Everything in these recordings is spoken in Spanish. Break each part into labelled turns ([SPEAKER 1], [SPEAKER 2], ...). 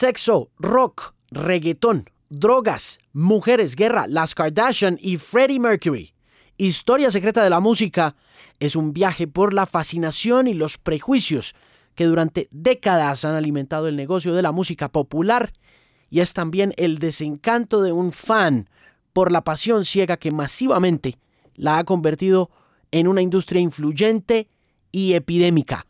[SPEAKER 1] sexo, rock, reggaetón, drogas, mujeres, guerra, las Kardashian y Freddie Mercury. Historia secreta de la música es un viaje por la fascinación y los prejuicios que durante décadas han alimentado el negocio de la música popular y es también el desencanto de un fan por la pasión ciega que masivamente la ha convertido en una industria influyente y epidémica.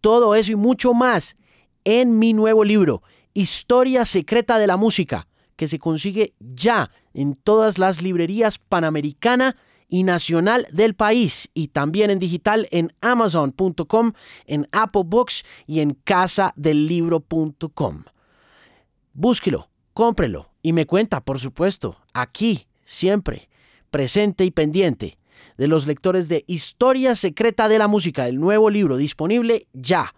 [SPEAKER 1] Todo eso y mucho más en mi nuevo libro, Historia Secreta de la Música, que se consigue ya en todas las librerías panamericana y nacional del país y también en digital en amazon.com, en Apple Books y en casadellibro.com. Búsquelo, cómprelo y me cuenta, por supuesto, aquí, siempre, presente y pendiente de los lectores de Historia Secreta de la Música, el nuevo libro disponible ya.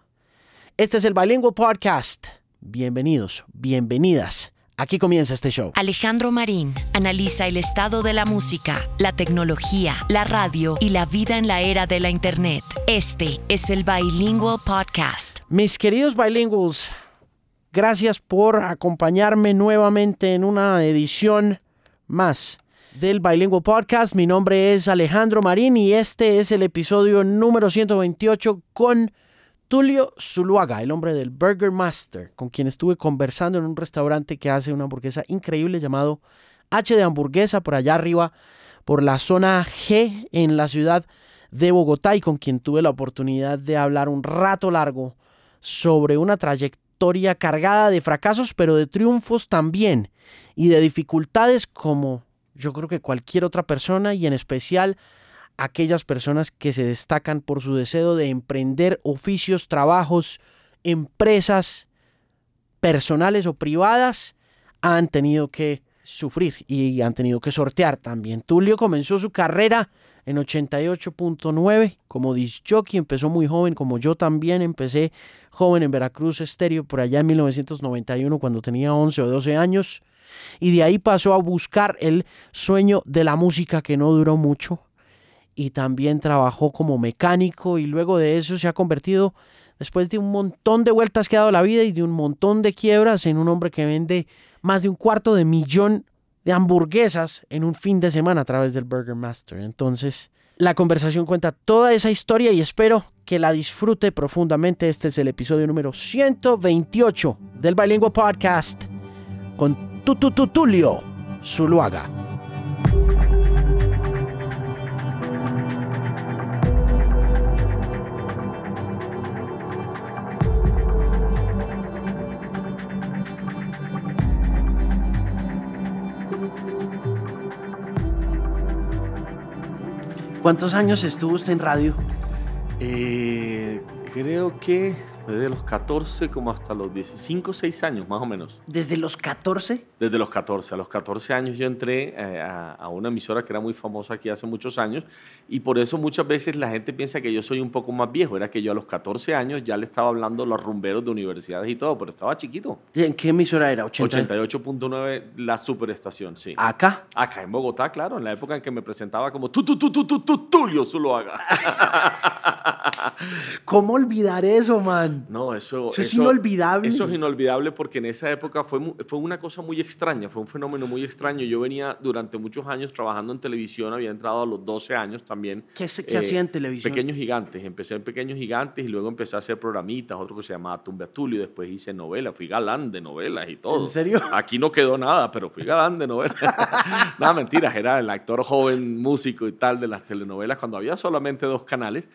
[SPEAKER 1] Este es el Bilingual Podcast. Bienvenidos, bienvenidas. Aquí comienza este show.
[SPEAKER 2] Alejandro Marín analiza el estado de la música, la tecnología, la radio y la vida en la era de la Internet. Este es el Bilingual Podcast.
[SPEAKER 1] Mis queridos bilinguals, gracias por acompañarme nuevamente en una edición más del Bilingual Podcast. Mi nombre es Alejandro Marín y este es el episodio número 128 con Tulio Zuluaga, el hombre del Burger Master, con quien estuve conversando en un restaurante que hace una hamburguesa increíble llamado H de Hamburguesa por allá arriba, por la zona G en la ciudad de Bogotá y con quien tuve la oportunidad de hablar un rato largo sobre una trayectoria cargada de fracasos, pero de triunfos también y de dificultades como yo creo que cualquier otra persona y en especial aquellas personas que se destacan por su deseo de emprender oficios, trabajos, empresas personales o privadas, han tenido que sufrir y han tenido que sortear también. Tulio comenzó su carrera en 88.9 como disc jockey, empezó muy joven como yo también empecé joven en Veracruz Estéreo por allá en 1991 cuando tenía 11 o 12 años y de ahí pasó a buscar el sueño de la música que no duró mucho y también trabajó como mecánico y luego de eso se ha convertido, después de un montón de vueltas que ha dado la vida y de un montón de quiebras, en un hombre que vende más de un cuarto de millón de hamburguesas en un fin de semana a través del Burger Master. Entonces, la conversación cuenta toda esa historia y espero que la disfrute profundamente. Este es el episodio número 128 del Bilingual Podcast con Tututulio Zuluaga. ¿Cuántos años estuvo usted en radio?
[SPEAKER 3] Eh, creo que desde los 14 como hasta los 15, 6 años más o menos.
[SPEAKER 1] ¿Desde los 14?
[SPEAKER 3] Desde los 14. A los 14 años yo entré eh, a, a, una emisora que era muy famosa aquí hace muchos años y por eso muchas veces la gente piensa que yo soy un poco más viejo. Era que yo a los 14 años ya le estaba hablando a los rumberos de universidades y todo, pero estaba chiquito.
[SPEAKER 1] ¿En qué emisora era?
[SPEAKER 3] 88.9, la superestación, sí.
[SPEAKER 1] ¿Acá?
[SPEAKER 3] Acá en Bogotá, claro, en la época en que me presentaba como tú, tú, tú, tú, tú, tú, Tulio Zuluaga.
[SPEAKER 1] ¿Cómo olvidar eso, man?
[SPEAKER 3] No, eso,
[SPEAKER 1] eso, es inolvidable.
[SPEAKER 3] Eso es inolvidable porque en esa época fue, fue una cosa muy extraña, fue un fenómeno muy extraño. Yo venía durante muchos años trabajando en televisión, había entrado a los 12 años también.
[SPEAKER 1] ¿Qué, qué eh, hacía en televisión?
[SPEAKER 3] Pequeños Gigantes. Empecé en Pequeños Gigantes y luego empecé a hacer programitas, otro que se llamaba Tumbe Tulio, después hice novelas, fui galán de novelas y todo.
[SPEAKER 1] ¿En serio?
[SPEAKER 3] Aquí no quedó nada, pero fui galán de novelas. nada, mentiras, era el actor joven, músico y tal de las telenovelas cuando había solamente dos canales.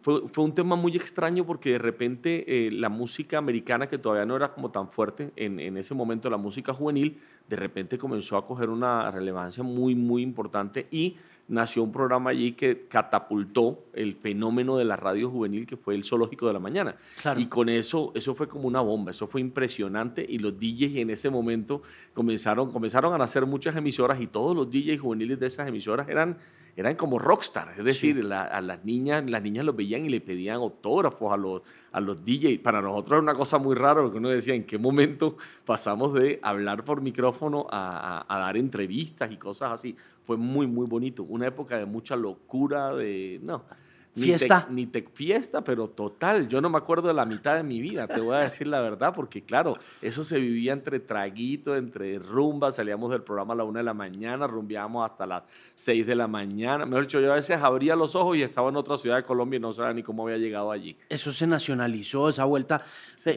[SPEAKER 3] Fue, fue, un tema muy extraño porque de repente eh, la música americana, que todavía no era como tan fuerte en, en, ese momento, la música juvenil, de repente comenzó a coger una relevancia muy, muy importante y nació un programa allí que catapultó el fenómeno de la radio juvenil que fue el Zoológico de la Mañana.
[SPEAKER 1] Claro.
[SPEAKER 3] Y con eso, eso fue como una bomba, eso fue impresionante y los DJs en ese momento comenzaron, comenzaron a nacer muchas emisoras y todos los DJs juveniles de esas emisoras eran eran como rockstar, es decir, sí. la, a las niñas, las niñas los veían y le pedían autógrafos a los, a los DJs. Para nosotros era una cosa muy rara porque uno decía en qué momento pasamos de hablar por micrófono a, a, a, dar entrevistas y cosas así. Fue muy, muy bonito. Una época de mucha locura, de... No,
[SPEAKER 1] Fiesta.
[SPEAKER 3] Ni te, fiesta, pero total. Yo no me acuerdo de la mitad de mi vida, te voy a decir la verdad, porque claro, eso se vivía entre traguitos, entre rumbas. Salíamos del programa a la una de la mañana, rumbeábamos hasta las seis de la mañana. Mejor dicho, yo a veces abría los ojos y estaba en otra ciudad de Colombia y no sabía ni cómo había llegado allí.
[SPEAKER 1] Eso se nacionalizó, esa vuelta.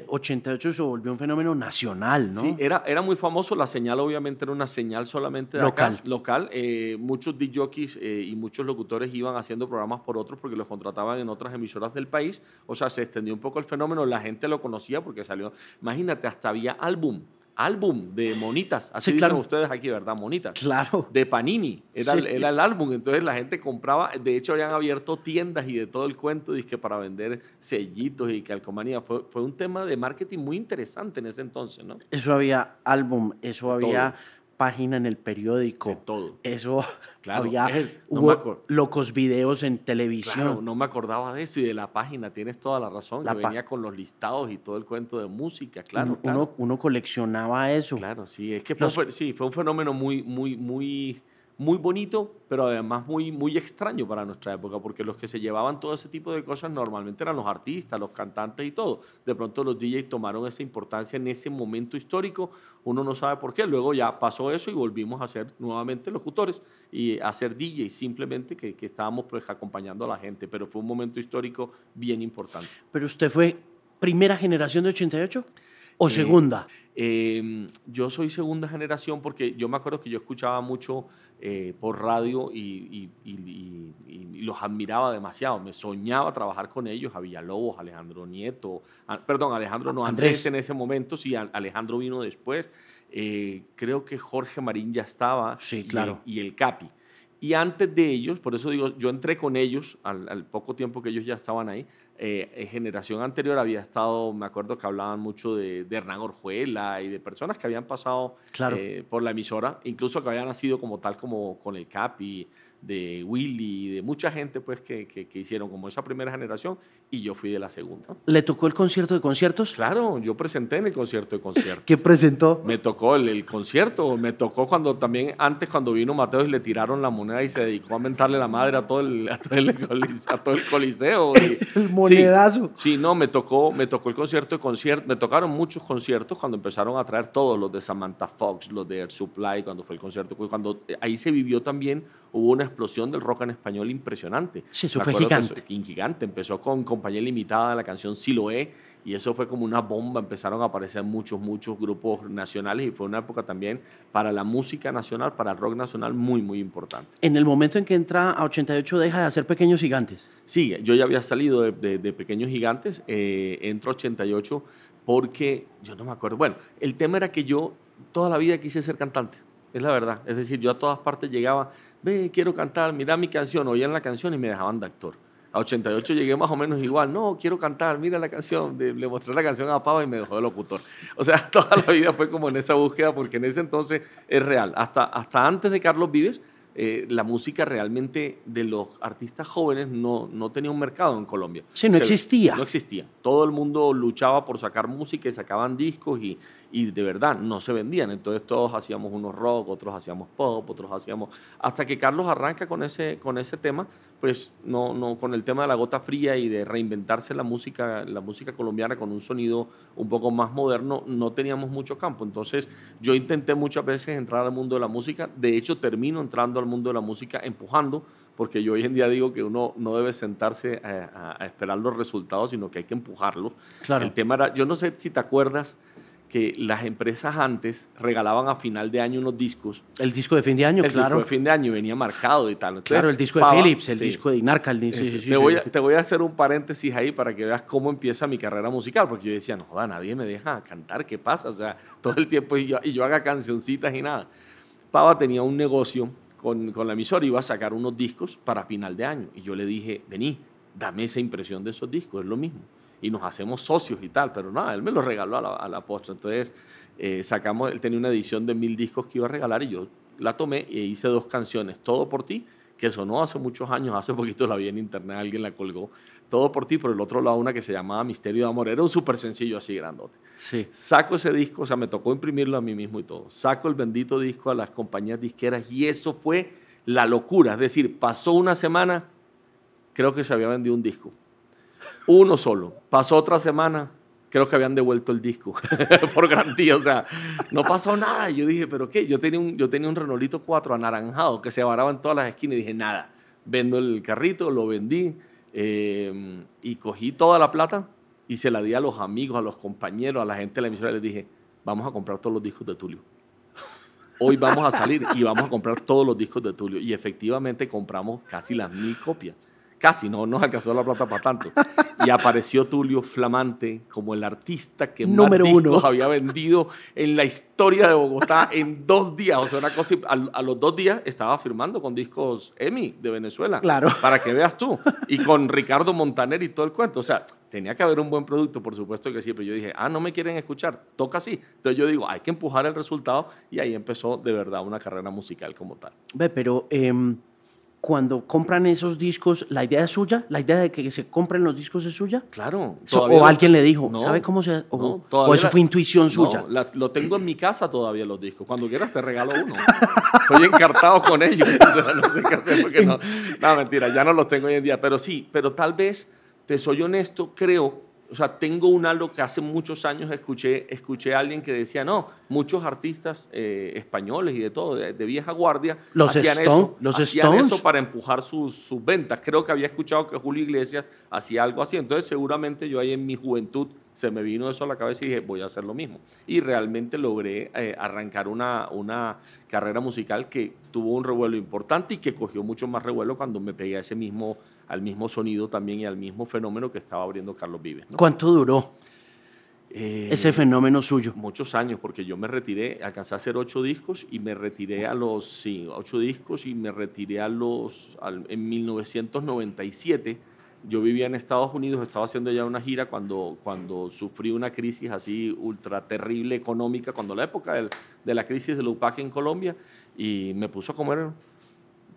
[SPEAKER 1] 88 se volvió un fenómeno nacional, ¿no?
[SPEAKER 3] Sí, era, era muy famoso. La señal, obviamente, era una señal solamente de
[SPEAKER 1] local.
[SPEAKER 3] local. Eh, muchos DJs eh, y muchos locutores iban haciendo programas por otros porque los contrataban en otras emisoras del país. O sea, se extendió un poco el fenómeno, la gente lo conocía porque salió. Imagínate, hasta había álbum álbum de monitas, así dicen ustedes aquí, ¿verdad? Monitas.
[SPEAKER 1] Claro.
[SPEAKER 3] De Panini, era, el, álbum, entonces la gente compraba, de hecho habían abierto tiendas y de todo el cuento, que para vender sellitos y calcomanía, fue, fue un tema de marketing muy interesante en ese entonces, ¿no?
[SPEAKER 1] Eso había álbum, eso había página en el periódico.
[SPEAKER 3] todo.
[SPEAKER 1] Eso claro, había hubo locos videos en televisión. Claro,
[SPEAKER 3] no me acordaba de eso y de la página, tienes toda la razón, que venía con los listados y todo el cuento de música, claro.
[SPEAKER 1] Uno, uno coleccionaba eso.
[SPEAKER 3] Claro, sí, es que fue, sí, fue un fenómeno muy, muy, muy muy bonito, pero además muy, muy extraño para nuestra época, porque los que se llevaban todo ese tipo de cosas normalmente eran los artistas, los cantantes y todo. De pronto los DJs tomaron esa importancia en ese momento histórico, uno no sabe por qué, luego ya pasó eso y volvimos a ser nuevamente locutores y a ser DJs, simplemente que, que estábamos pues acompañando a la gente, pero fue un momento histórico bien importante.
[SPEAKER 1] ¿Pero usted fue primera generación de 88? ¿O eh, segunda?
[SPEAKER 3] Em, yo soy segunda generación porque yo me acuerdo que yo escuchaba mucho eh, por radio y, los admiraba demasiado. Me soñaba trabajar con ellos, a Villalobos, Alejandro Nieto, perdón, Alejandro no, Andrés. en ese momento, sí, Alejandro vino después. Eh, creo que Jorge Marín ya estaba.
[SPEAKER 1] Sí, claro.
[SPEAKER 3] Y el, Capi. Y antes de ellos, por eso digo, yo entré con ellos al poco tiempo que ellos ya estaban ahí, eh, generación anterior había estado, me acuerdo que hablaban mucho de, Hernán Orjuela y de personas que habían pasado eh, por la emisora, incluso que habían nacido como tal como con el Capi, de Willy, de mucha gente pues que, que, hicieron como esa primera generación y yo fui de la segunda.
[SPEAKER 1] ¿Le tocó el concierto de conciertos?
[SPEAKER 3] Claro, yo presenté en el concierto de conciertos.
[SPEAKER 1] ¿Qué presentó?
[SPEAKER 3] Me tocó el, el, concierto, me tocó cuando también, antes cuando vino Mateo y le tiraron la moneda y se dedicó a mentarle la madre a todo el, a todo el, a todo el coliseo.
[SPEAKER 1] el monedazo.
[SPEAKER 3] Sí, no, me tocó, me tocó el concierto de conciertos, me tocaron muchos conciertos cuando empezaron a traer todos los de Samantha Fox, los de Air Supply, cuando fue el concierto, cuando ahí se vivió también hubo una explosión del rock en español impresionante.
[SPEAKER 1] Sí, eso fue gigante.
[SPEAKER 3] gigante. Empezó con Compañía Limitada, la canción Siloé, y eso fue como una bomba. Empezaron a aparecer muchos, muchos grupos nacionales y fue una época también para la música nacional, para el rock nacional, muy, muy importante.
[SPEAKER 1] En el momento en que entra a 88, deja de hacer Pequeños Gigantes.
[SPEAKER 3] Sí, yo ya había salido de, Pequeños Gigantes, eh, entro a 88 porque, yo no me acuerdo, bueno, el tema era que yo toda la vida quise ser cantante es la verdad. Es decir, yo a todas partes llegaba, ve, quiero cantar, mira mi canción, oían la canción y me dejaban de actor. A 88 llegué más o menos igual, no, quiero cantar, mira la canción, le mostré la canción a Pava y me dejó de locutor. O sea, toda la vida fue como en esa búsqueda, porque en ese entonces es real. Hasta, hasta antes de Carlos Vives, eh, la música realmente de los artistas jóvenes no, no tenía un mercado en Colombia.
[SPEAKER 1] Sí, no existía.
[SPEAKER 3] No existía. Todo el mundo luchaba por sacar música y sacaban discos y, y de verdad no se vendían. Entonces todos hacíamos unos rock, otros hacíamos pop, otros hacíamos... Hasta que Carlos arranca con ese, con ese tema, pues no, no, con el tema de la gota fría y de reinventarse la música, la música colombiana con un sonido un poco más moderno, no teníamos mucho campo. Entonces yo intenté muchas veces entrar al mundo de la música. De hecho, termino entrando al mundo de la música empujando porque yo hoy en día digo que uno no debe sentarse a, esperar los resultados, sino que hay que empujarlos.
[SPEAKER 1] Claro.
[SPEAKER 3] El tema era, yo no sé si te acuerdas, que las empresas antes regalaban a final de año unos discos.
[SPEAKER 1] El disco de fin de año,
[SPEAKER 3] el
[SPEAKER 1] claro.
[SPEAKER 3] El disco de fin de año venía marcado y tal.
[SPEAKER 1] claro, el disco de Philips, el disco de Inarca. El,
[SPEAKER 3] te, voy a, te, voy a, hacer un paréntesis ahí para que veas cómo empieza mi carrera musical, porque yo decía, no joda, nadie me deja cantar, ¿qué pasa? O sea, todo el tiempo y yo, y yo haga cancioncitas y nada. Pava tenía un negocio con, con la emisora, iba a sacar unos discos para final de año. Y yo le dije, vení, dame esa impresión de esos discos, es lo mismo y nos hacemos socios y tal, pero nada, él me lo regaló a la, a la postre. Entonces eh, sacamos, él tenía una edición de mil discos que iba a regalar y yo la tomé e hice dos canciones, Todo por ti, que sonó hace muchos años, hace poquito la vi en internet, alguien la colgó, Todo por ti, por el otro lado una que se llamaba Misterio de Amor, era un súper sencillo así grandote.
[SPEAKER 1] Sí.
[SPEAKER 3] Saco ese disco, o sea, me tocó imprimirlo a mí mismo y todo, saco el bendito disco a las compañías disqueras y eso fue la locura, es decir, pasó una semana creo que se había vendido un disco. Uno solo. Pasó otra semana, creo que habían devuelto el disco por garantía. O sea, no pasó nada. Yo dije, ¿pero qué? Yo tenía un, yo tenía un Renolito 4 anaranjado que se varaba en todas las esquinas y dije, nada, vendo el carrito, lo vendí eh, y cogí toda la plata y se la di a los amigos, a los compañeros, a la gente de la emisora y les dije, vamos a comprar todos los discos de Tulio. Hoy vamos a salir y vamos a comprar todos los discos de Tulio. Y efectivamente compramos casi las mil copias casi no nos alcanzó la plata para tanto. Y apareció Tulio Flamante como el artista que más discos había vendido en la historia de Bogotá en dos días. O sea, una cosa, a, los dos días estaba firmando con discos EMI de Venezuela.
[SPEAKER 1] Claro.
[SPEAKER 3] Para que veas tú. Y con Ricardo Montaner y todo el cuento. O sea, tenía que haber un buen producto, por supuesto que sí, pero yo dije, ah, no me quieren escuchar, toca así. Entonces yo digo, hay que empujar el resultado y ahí empezó de verdad una carrera musical como tal.
[SPEAKER 1] Ve, pero... Em, cuando compran esos discos, ¿la idea es suya? ¿La idea de que se compren los discos es suya?
[SPEAKER 3] Claro.
[SPEAKER 1] o alguien le dijo, ¿sabe cómo se...? O, o eso fue intuición suya.
[SPEAKER 3] No, lo tengo en mi casa todavía los discos. Cuando quieras te regalo uno. Estoy encartado con ellos. no sé qué hacer porque no... No, mentira, ya no los tengo hoy en día. Pero sí, pero tal vez, te soy honesto, creo o sea, tengo un algo que hace muchos años escuché, escuché a alguien que decía, no, muchos artistas eh, españoles y de todo, de, vieja guardia,
[SPEAKER 1] los hacían, eso,
[SPEAKER 3] los hacían eso para empujar sus, sus, ventas. Creo que había escuchado que Julio Iglesias hacía algo así. Entonces, seguramente yo ahí en mi juventud se me vino eso a la cabeza y dije, voy a hacer lo mismo. Y realmente logré eh, arrancar una, una carrera musical que tuvo un revuelo importante y que cogió mucho más revuelo cuando me pegué a ese mismo al mismo sonido también y al mismo fenómeno que estaba abriendo Carlos Vives.
[SPEAKER 1] ¿Cuánto duró eh, ese fenómeno suyo?
[SPEAKER 3] Muchos años, porque yo me retiré, alcancé a hacer ocho discos y me retiré a los, sí, ocho discos y me retiré a los, en 1997. Yo vivía en Estados Unidos, estaba haciendo ya una gira cuando, cuando sufrí una crisis así ultra terrible económica, cuando la época de la crisis del UPAC en Colombia, y me puso a comer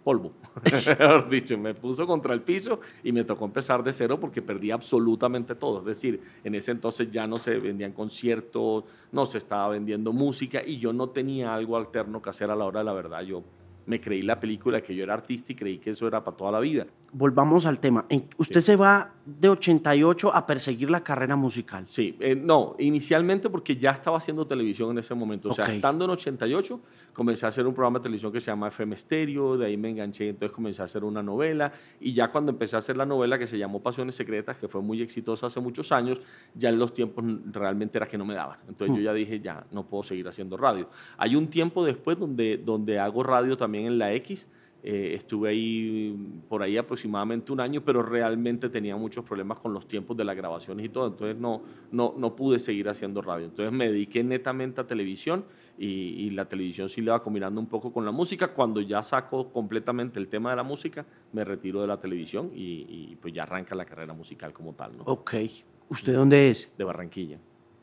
[SPEAKER 3] polvo, mejor dicho, me puso contra el piso y me tocó empezar de cero porque perdí absolutamente todo. Es decir, en ese entonces ya no se vendían conciertos, no se estaba vendiendo música y yo no tenía algo alterno que hacer a la hora de la verdad. Yo me creí la película que yo era artista y creí que eso era para toda la vida.
[SPEAKER 1] Volvamos al tema. Usted se va de 88 a perseguir la carrera musical.
[SPEAKER 3] Sí, eh, no, inicialmente porque ya estaba haciendo televisión en ese momento. O sea, estando en 88, comencé a hacer un programa de televisión que se llama FM Stereo, de ahí me enganché, entonces comencé a hacer una novela y ya cuando empecé a hacer la novela que se llamó Pasiones Secretas, que fue muy exitosa hace muchos años, ya en los tiempos realmente era que no me daban. Entonces yo hmm. ya dije, ya no puedo seguir haciendo radio. Hay un tiempo después donde, donde hago radio también en la X. Eh, estuve ahí por ahí aproximadamente un año, pero realmente tenía muchos problemas con los tiempos de las grabaciones y todo, entonces no, no, no pude seguir haciendo radio. Entonces me dediqué netamente a televisión y, la televisión sí le va combinando un poco con la música. Cuando ya saco completamente el tema de la música, me retiro de la televisión y, pues ya arranca la carrera musical como tal. ¿no?
[SPEAKER 1] Ok. ¿Usted dónde es?
[SPEAKER 3] De Barranquilla.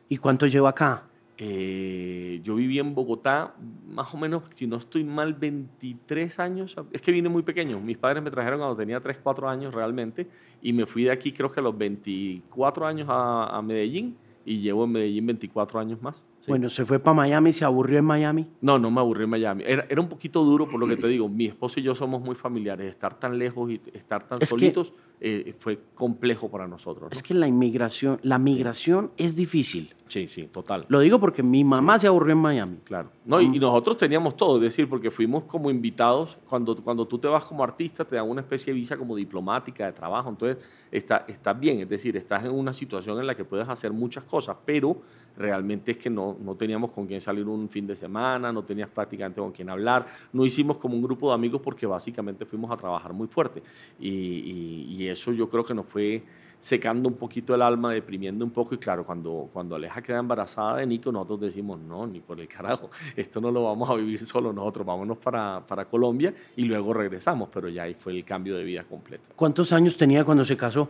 [SPEAKER 1] ¿Y cuánto lleva acá?
[SPEAKER 3] Eh, yo viví en Bogotá, más o menos, si no estoy mal, 23 años. Es que vine muy pequeño. Mis padres me trajeron cuando tenía 3, 4 años realmente. Y me fui de aquí, creo que a los 24 años a, a Medellín. Y llevo en Medellín 24 años más.
[SPEAKER 1] Bueno, ¿se fue para Miami? ¿Se aburrió en Miami?
[SPEAKER 3] No, no me aburrí en Miami. Era, era, un poquito duro por lo que te digo. Mi esposo y yo somos muy familiares. Estar tan lejos y estar tan solitos eh, fue complejo para nosotros.
[SPEAKER 1] Es que la inmigración, la migración es difícil.
[SPEAKER 3] Sí, sí, total.
[SPEAKER 1] Lo digo porque mi mamá se aburrió en Miami.
[SPEAKER 3] Claro. No, y, nosotros teníamos todo, es decir, porque fuimos como invitados. Cuando, cuando tú te vas como artista, te dan una especie de visa como diplomática de trabajo. Entonces, está, estás bien, es decir, estás en una situación en la que puedes hacer muchas cosas, pero realmente es que no, no teníamos con quién salir un fin de semana, no tenías prácticamente con quién hablar, no hicimos como un grupo de amigos porque básicamente fuimos a trabajar muy fuerte y, y, eso yo creo que nos fue secando un poquito el alma, deprimiendo un poco y claro, cuando, cuando Aleja queda embarazada de Nico, nosotros decimos, no, ni por el carajo, esto no lo vamos a vivir solo nosotros, vámonos para, para Colombia y luego regresamos, pero ya ahí fue el cambio de vida completo.
[SPEAKER 1] ¿Cuántos años tenía cuando se casó?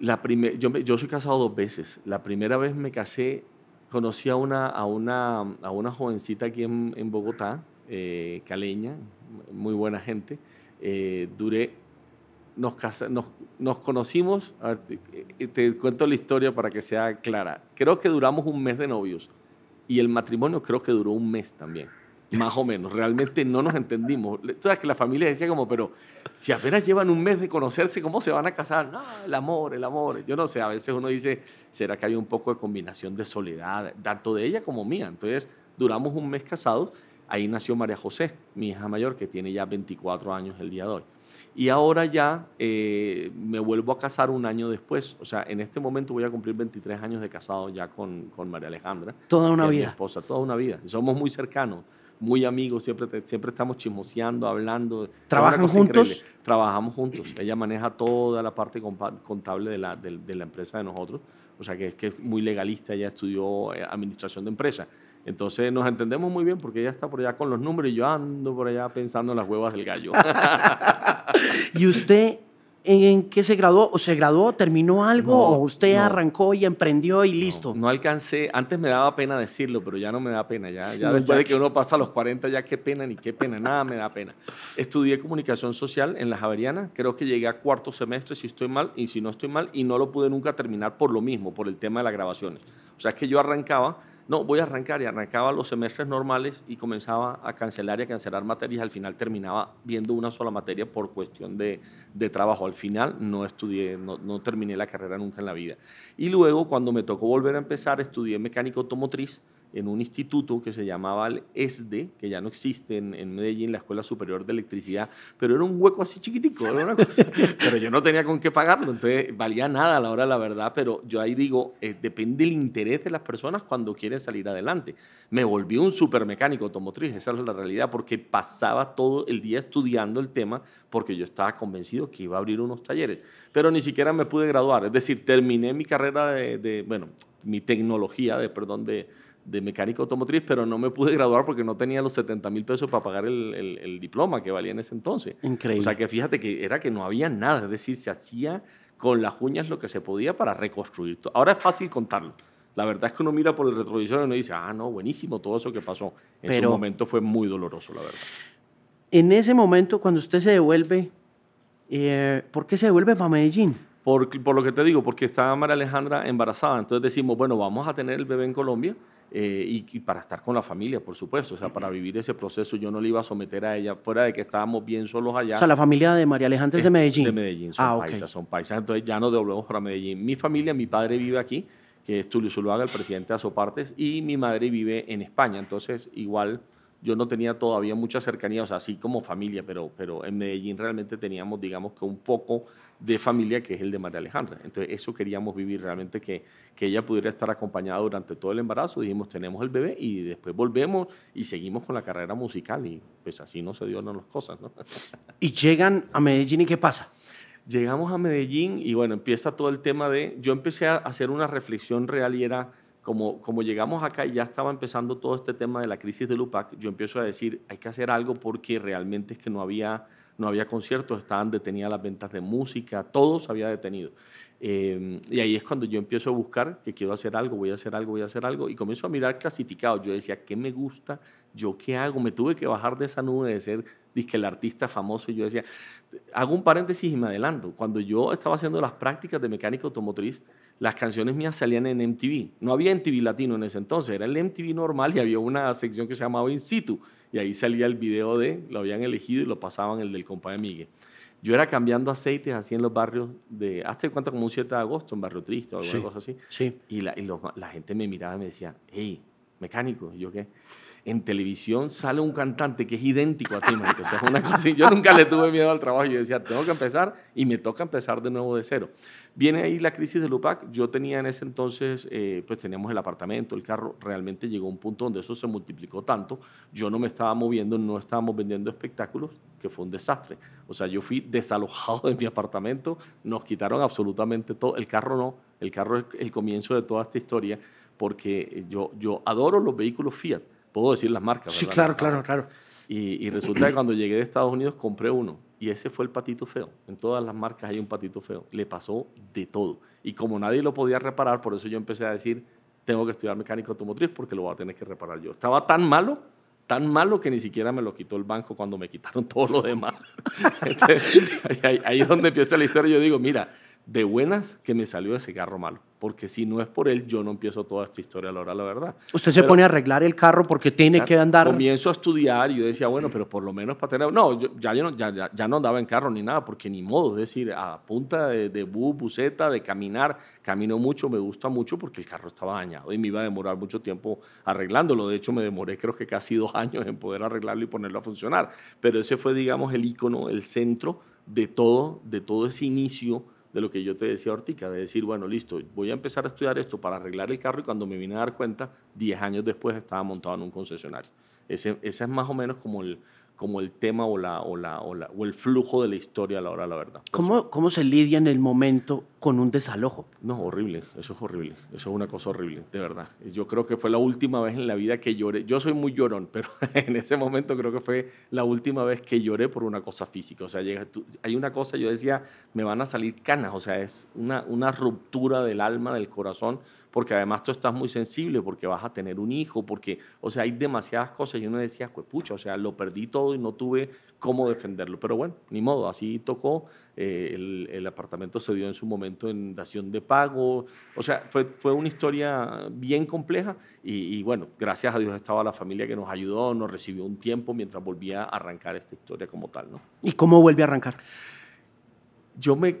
[SPEAKER 3] La yo, yo soy casado dos veces. La primera vez me casé, conocí a una, a una, a una jovencita aquí en, en Bogotá, eh, caleña, muy buena gente. Eh, duré, nos, nos, nos, conocimos, te, te, cuento la historia para que sea clara. Creo que duramos un mes de novios y el matrimonio creo que duró un mes también. Más o menos. Realmente no nos entendimos. Sabes que la familia decía como, pero si apenas llevan un mes de conocerse, ¿cómo se van a casar? No, el amor, el amor. Yo no sé, a veces uno dice, ¿será que hay un poco de combinación de soledad, tanto de ella como mía? Entonces, duramos un mes casados. Ahí nació María José, mi hija mayor, que tiene ya 24 años el día de hoy. Y ahora ya eh, me vuelvo a casar un año después. O sea, en este momento voy a cumplir 23 años de casado ya con, con María Alejandra.
[SPEAKER 1] Toda una vida.
[SPEAKER 3] Mi esposa, toda una vida. Somos muy cercanos, muy amigos, siempre, siempre estamos chismoseando, hablando.
[SPEAKER 1] ¿Trabajan juntos?
[SPEAKER 3] Trabajamos juntos. Ella maneja toda la parte contable de la, de, de la empresa de nosotros. O sea, que es, que es muy legalista, ella estudió eh, administración de empresas. Entonces nos entendemos muy bien porque ella está por allá con los números y yo ando por allá pensando en las huevas del gallo.
[SPEAKER 1] ¿Y usted en qué se graduó? ¿O se graduó, terminó algo? ¿O usted arrancó y emprendió y listo?
[SPEAKER 3] No, alcancé. Antes me daba pena decirlo, pero ya no me da pena. Ya, ya después de que uno pasa a los 40, ya qué pena ni qué pena, nada me da pena. Estudié comunicación social en la Javeriana. Creo que llegué a cuarto semestre, si estoy mal y si no estoy mal, y no lo pude nunca terminar por lo mismo, por el tema de las grabaciones. O sea, es que yo arrancaba no, voy a arrancar y arrancaba los semestres normales y comenzaba a cancelar y a cancelar materias. Al final terminaba viendo una sola materia por cuestión de, trabajo. Al final no estudié, no, no, terminé la carrera nunca en la vida. Y luego, cuando me tocó volver a empezar, estudié mecánico automotriz en un instituto que se llamaba el ESDE, que ya no existe en, en, Medellín, la Escuela Superior de Electricidad, pero era un hueco así chiquitico, era una cosa, pero yo no tenía con qué pagarlo, entonces valía nada a la hora de la verdad, pero yo ahí digo, eh, depende del interés de las personas cuando quieren salir adelante. Me volví un supermecánico automotriz, esa es la realidad, porque pasaba todo el día estudiando el tema, porque yo estaba convencido que iba a abrir unos talleres, pero ni siquiera me pude graduar, es decir, terminé mi carrera de, de bueno, mi tecnología, de, perdón, de de mecánico automotriz, pero no me pude graduar porque no tenía los 70 mil pesos para pagar el, el, diploma que valía en ese entonces.
[SPEAKER 1] Increíble.
[SPEAKER 3] O sea que fíjate que era que no había nada, es decir, se hacía con las uñas lo que se podía para reconstruir. Ahora es fácil contarlo. La verdad es que uno mira por el retrovisor y uno dice, ah, no, buenísimo todo eso que pasó. En ese momento fue muy doloroso, la verdad.
[SPEAKER 1] En ese momento, cuando usted se devuelve, eh, ¿por qué se devuelve para Medellín?
[SPEAKER 3] Por, por, lo que te digo, porque estaba María Alejandra embarazada. Entonces decimos, bueno, vamos a tener el bebé en Colombia eh, y, para estar con la familia, por supuesto, o sea, para vivir ese proceso yo no le iba a someter a ella, fuera de que estábamos bien solos allá.
[SPEAKER 1] O sea, la familia de María Alejandra es de Medellín.
[SPEAKER 3] De Medellín, son ah, paisas, son paisas, entonces ya nos devolvemos para Medellín. Mi familia, mi padre vive aquí, que es Tulio Zuluaga, el presidente de Azopartes, y mi madre vive en España, entonces igual yo no tenía todavía mucha cercanía, o sea, así como familia, pero, pero en Medellín realmente teníamos, digamos que un poco de familia que es el de María Alejandra. Entonces, eso queríamos vivir realmente, que, que ella pudiera estar acompañada durante todo el embarazo. Dijimos, tenemos el bebé y después volvemos y seguimos con la carrera musical y pues así no se dieron las cosas. ¿no?
[SPEAKER 1] y llegan a Medellín y ¿qué pasa?
[SPEAKER 3] Llegamos a Medellín y bueno, empieza todo el tema de, yo empecé a hacer una reflexión real y era, como, como llegamos acá y ya estaba empezando todo este tema de la crisis de Lupac, yo empiezo a decir, hay que hacer algo porque realmente es que no había no había conciertos, estaban detenidas las ventas de música, todo se había detenido. Eh, y ahí es cuando yo empiezo a buscar que quiero hacer algo, voy a hacer algo, voy a hacer algo, y comienzo a mirar clasificados. Yo decía, ¿qué me gusta? ¿Yo qué hago? Me tuve que bajar de esa nube de ser el artista famoso, y yo decía, hago un paréntesis y me adelanto. Cuando yo estaba haciendo las prácticas de mecánica automotriz, las canciones mías salían en MTV. No había MTV latino en ese entonces, era el MTV normal y había una sección que se llamaba In Situ y ahí salía el video de, lo habían elegido y lo pasaban el del compadre Miguel. Yo era cambiando aceites así en los barrios de, hasta cuenta como un 7 de agosto, en Barrio Triste o alguna cosa así.
[SPEAKER 1] Sí.
[SPEAKER 3] Y, la, la gente me miraba y me decía, hey, mecánico. Y yo qué en televisión sale un cantante que es idéntico a ti, O sea, una cosa, yo nunca le tuve miedo al trabajo. Yo decía, tengo que empezar y me toca empezar de nuevo de cero. Viene ahí la crisis de Lupac. Yo tenía en ese entonces, eh, pues teníamos el apartamento, el carro. Realmente llegó un punto donde eso se multiplicó tanto. Yo no me estaba moviendo, no estábamos vendiendo espectáculos, que fue un desastre. O sea, yo fui desalojado de mi apartamento, nos quitaron absolutamente todo. El carro no, el carro es el comienzo de toda esta historia, porque yo, yo adoro los vehículos Fiat puedo decir las marcas.
[SPEAKER 1] Sí, claro, claro, claro.
[SPEAKER 3] Y, resulta que cuando llegué de Estados Unidos compré uno y ese fue el patito feo. En todas las marcas hay un patito feo. Le pasó de todo. Y como nadie lo podía reparar, por eso yo empecé a decir, tengo que estudiar mecánico automotriz porque lo voy a tener que reparar yo. Estaba tan malo, tan malo que ni siquiera me lo quitó el banco cuando me quitaron todo lo demás. ahí, ahí, es donde empieza la historia. Yo digo, mira, de buenas que me salió ese carro malo. Porque si no es por él, yo no empiezo toda esta historia a la hora, la verdad.
[SPEAKER 1] Usted se pone a arreglar el carro porque tiene que andar.
[SPEAKER 3] Comienzo a estudiar y yo decía, bueno, pero por lo menos para tener. No, ya, yo no, ya, ya, no andaba en carro ni nada, porque ni modo. Es decir, a punta de, de bus, buseta, de caminar. Camino mucho, me gusta mucho porque el carro estaba dañado y me iba a demorar mucho tiempo arreglándolo. De hecho, me demoré creo que casi dos años en poder arreglarlo y ponerlo a funcionar. Pero ese fue, digamos, el icono, el centro de todo, de todo ese inicio de lo que yo te decía Ortica, de decir, bueno, listo, voy a empezar a estudiar esto para arreglar el carro y cuando me vine a dar cuenta, 10 años después estaba montado en un concesionario. Ese, ese es más o menos como el, como el tema o, la, o, la, o, el flujo de la historia a la hora de la verdad.
[SPEAKER 1] ¿Cómo, ¿Cómo se lidia en el momento con un desalojo?
[SPEAKER 3] No, horrible, eso es horrible, eso es una cosa horrible, de verdad. Yo creo que fue la última vez en la vida que lloré. Yo soy muy llorón, pero en ese momento creo que fue la última vez que lloré por una cosa física. O sea, llega, hay una cosa, yo decía, me van a salir canas, o sea, es una, una ruptura del alma, del corazón porque además tú estás muy sensible, porque vas a tener un hijo, porque, o sea, hay demasiadas cosas. Y uno decía, pues pucha, o sea, lo perdí todo y no tuve cómo defenderlo. Pero bueno, ni modo, así tocó. Eh, el, apartamento se dio en su momento en dación de pago. O sea, fue, fue una historia bien compleja y, y, bueno, gracias a Dios estaba la familia que nos ayudó, nos recibió un tiempo mientras volvía a arrancar esta historia como tal, ¿no?
[SPEAKER 1] ¿Y cómo vuelve a arrancar?
[SPEAKER 3] Yo me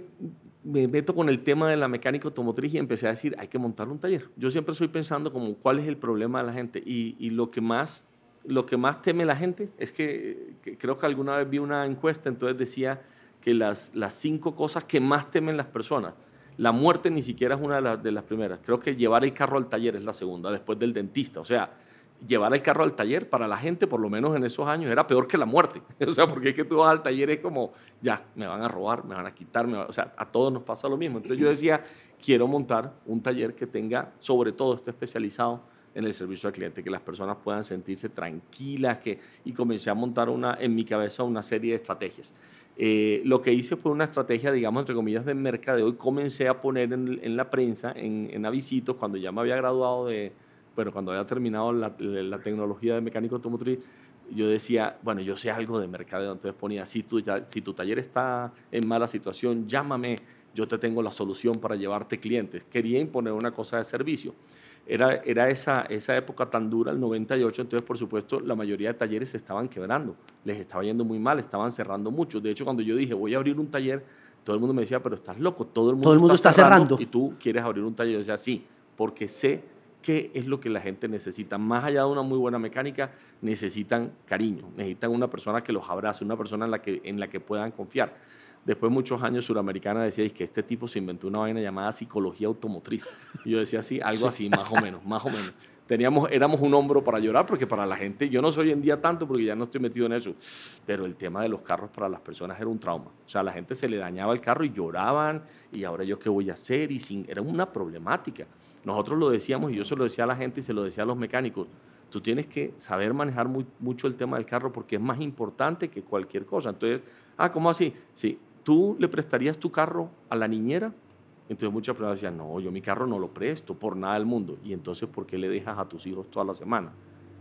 [SPEAKER 3] me meto con el tema de la mecánica automotriz y empecé a decir, hay que montar un taller. Yo siempre estoy pensando como cuál es el problema de la gente y, lo, que más, lo que más teme la gente es que, creo que alguna vez vi una encuesta, entonces decía que las, las cinco cosas que más temen las personas, la muerte ni siquiera es una de, de las primeras, creo que llevar el carro al taller es la segunda, después del dentista, o sea, llevar el carro al taller para la gente, por lo menos en esos años, era peor que la muerte. O sea, porque es que tú vas al taller es como, ya, me van a robar, me van a quitar, o sea, a todos nos pasa lo mismo. Entonces yo decía, quiero montar un taller que tenga, sobre todo, esté especializado en el servicio al cliente, que las personas puedan sentirse tranquilas, que, y comencé a montar una, en mi cabeza una serie de estrategias. Eh, lo que hice fue una estrategia, digamos, entre comillas, de mercadeo y comencé a poner en, la prensa, en, en avisitos, cuando ya me había graduado de, bueno, cuando había terminado la, la, tecnología de mecánico automotriz, yo decía, bueno, yo sé algo de mercadeo, entonces ponía, si tu, si tu taller está en mala situación, llámame, yo te tengo la solución para llevarte clientes. Quería imponer una cosa de servicio. Era, era esa, esa época tan dura, el 98, entonces por supuesto la mayoría de talleres se estaban quebrando, les estaba yendo muy mal, estaban cerrando mucho. De hecho, cuando yo dije, voy a abrir un taller, todo el mundo me decía, pero estás loco, todo el mundo,
[SPEAKER 1] todo el mundo está, cerrando,
[SPEAKER 3] y tú quieres abrir un taller. Yo decía, sí, porque sé qué es lo que la gente necesita. Más allá de una muy buena mecánica, necesitan cariño, necesitan una persona que los abrace, una persona en la que, en la que puedan confiar. Después de muchos años, Suramericana decía que este tipo se inventó una vaina llamada psicología automotriz. Y yo decía así, algo así, más o menos, más o menos. Teníamos, éramos un hombro para llorar, porque para la gente, yo no soy hoy en día tanto porque ya no estoy metido en eso, pero el tema de los carros para las personas era un trauma. O sea, a la gente se le dañaba el carro y lloraban, y ahora yo qué voy a hacer, y sin, era una problemática. Nosotros lo decíamos y yo se lo decía a la gente y se lo decía a los mecánicos. Tú tienes que saber manejar mucho el tema del carro porque es más importante que cualquier cosa. Entonces, ah, ¿cómo así? Sí, ¿tú le prestarías tu carro a la niñera? Entonces muchas personas decían, no, yo mi carro no lo presto por nada del mundo. Y entonces, ¿por qué le dejas a tus hijos toda la semana?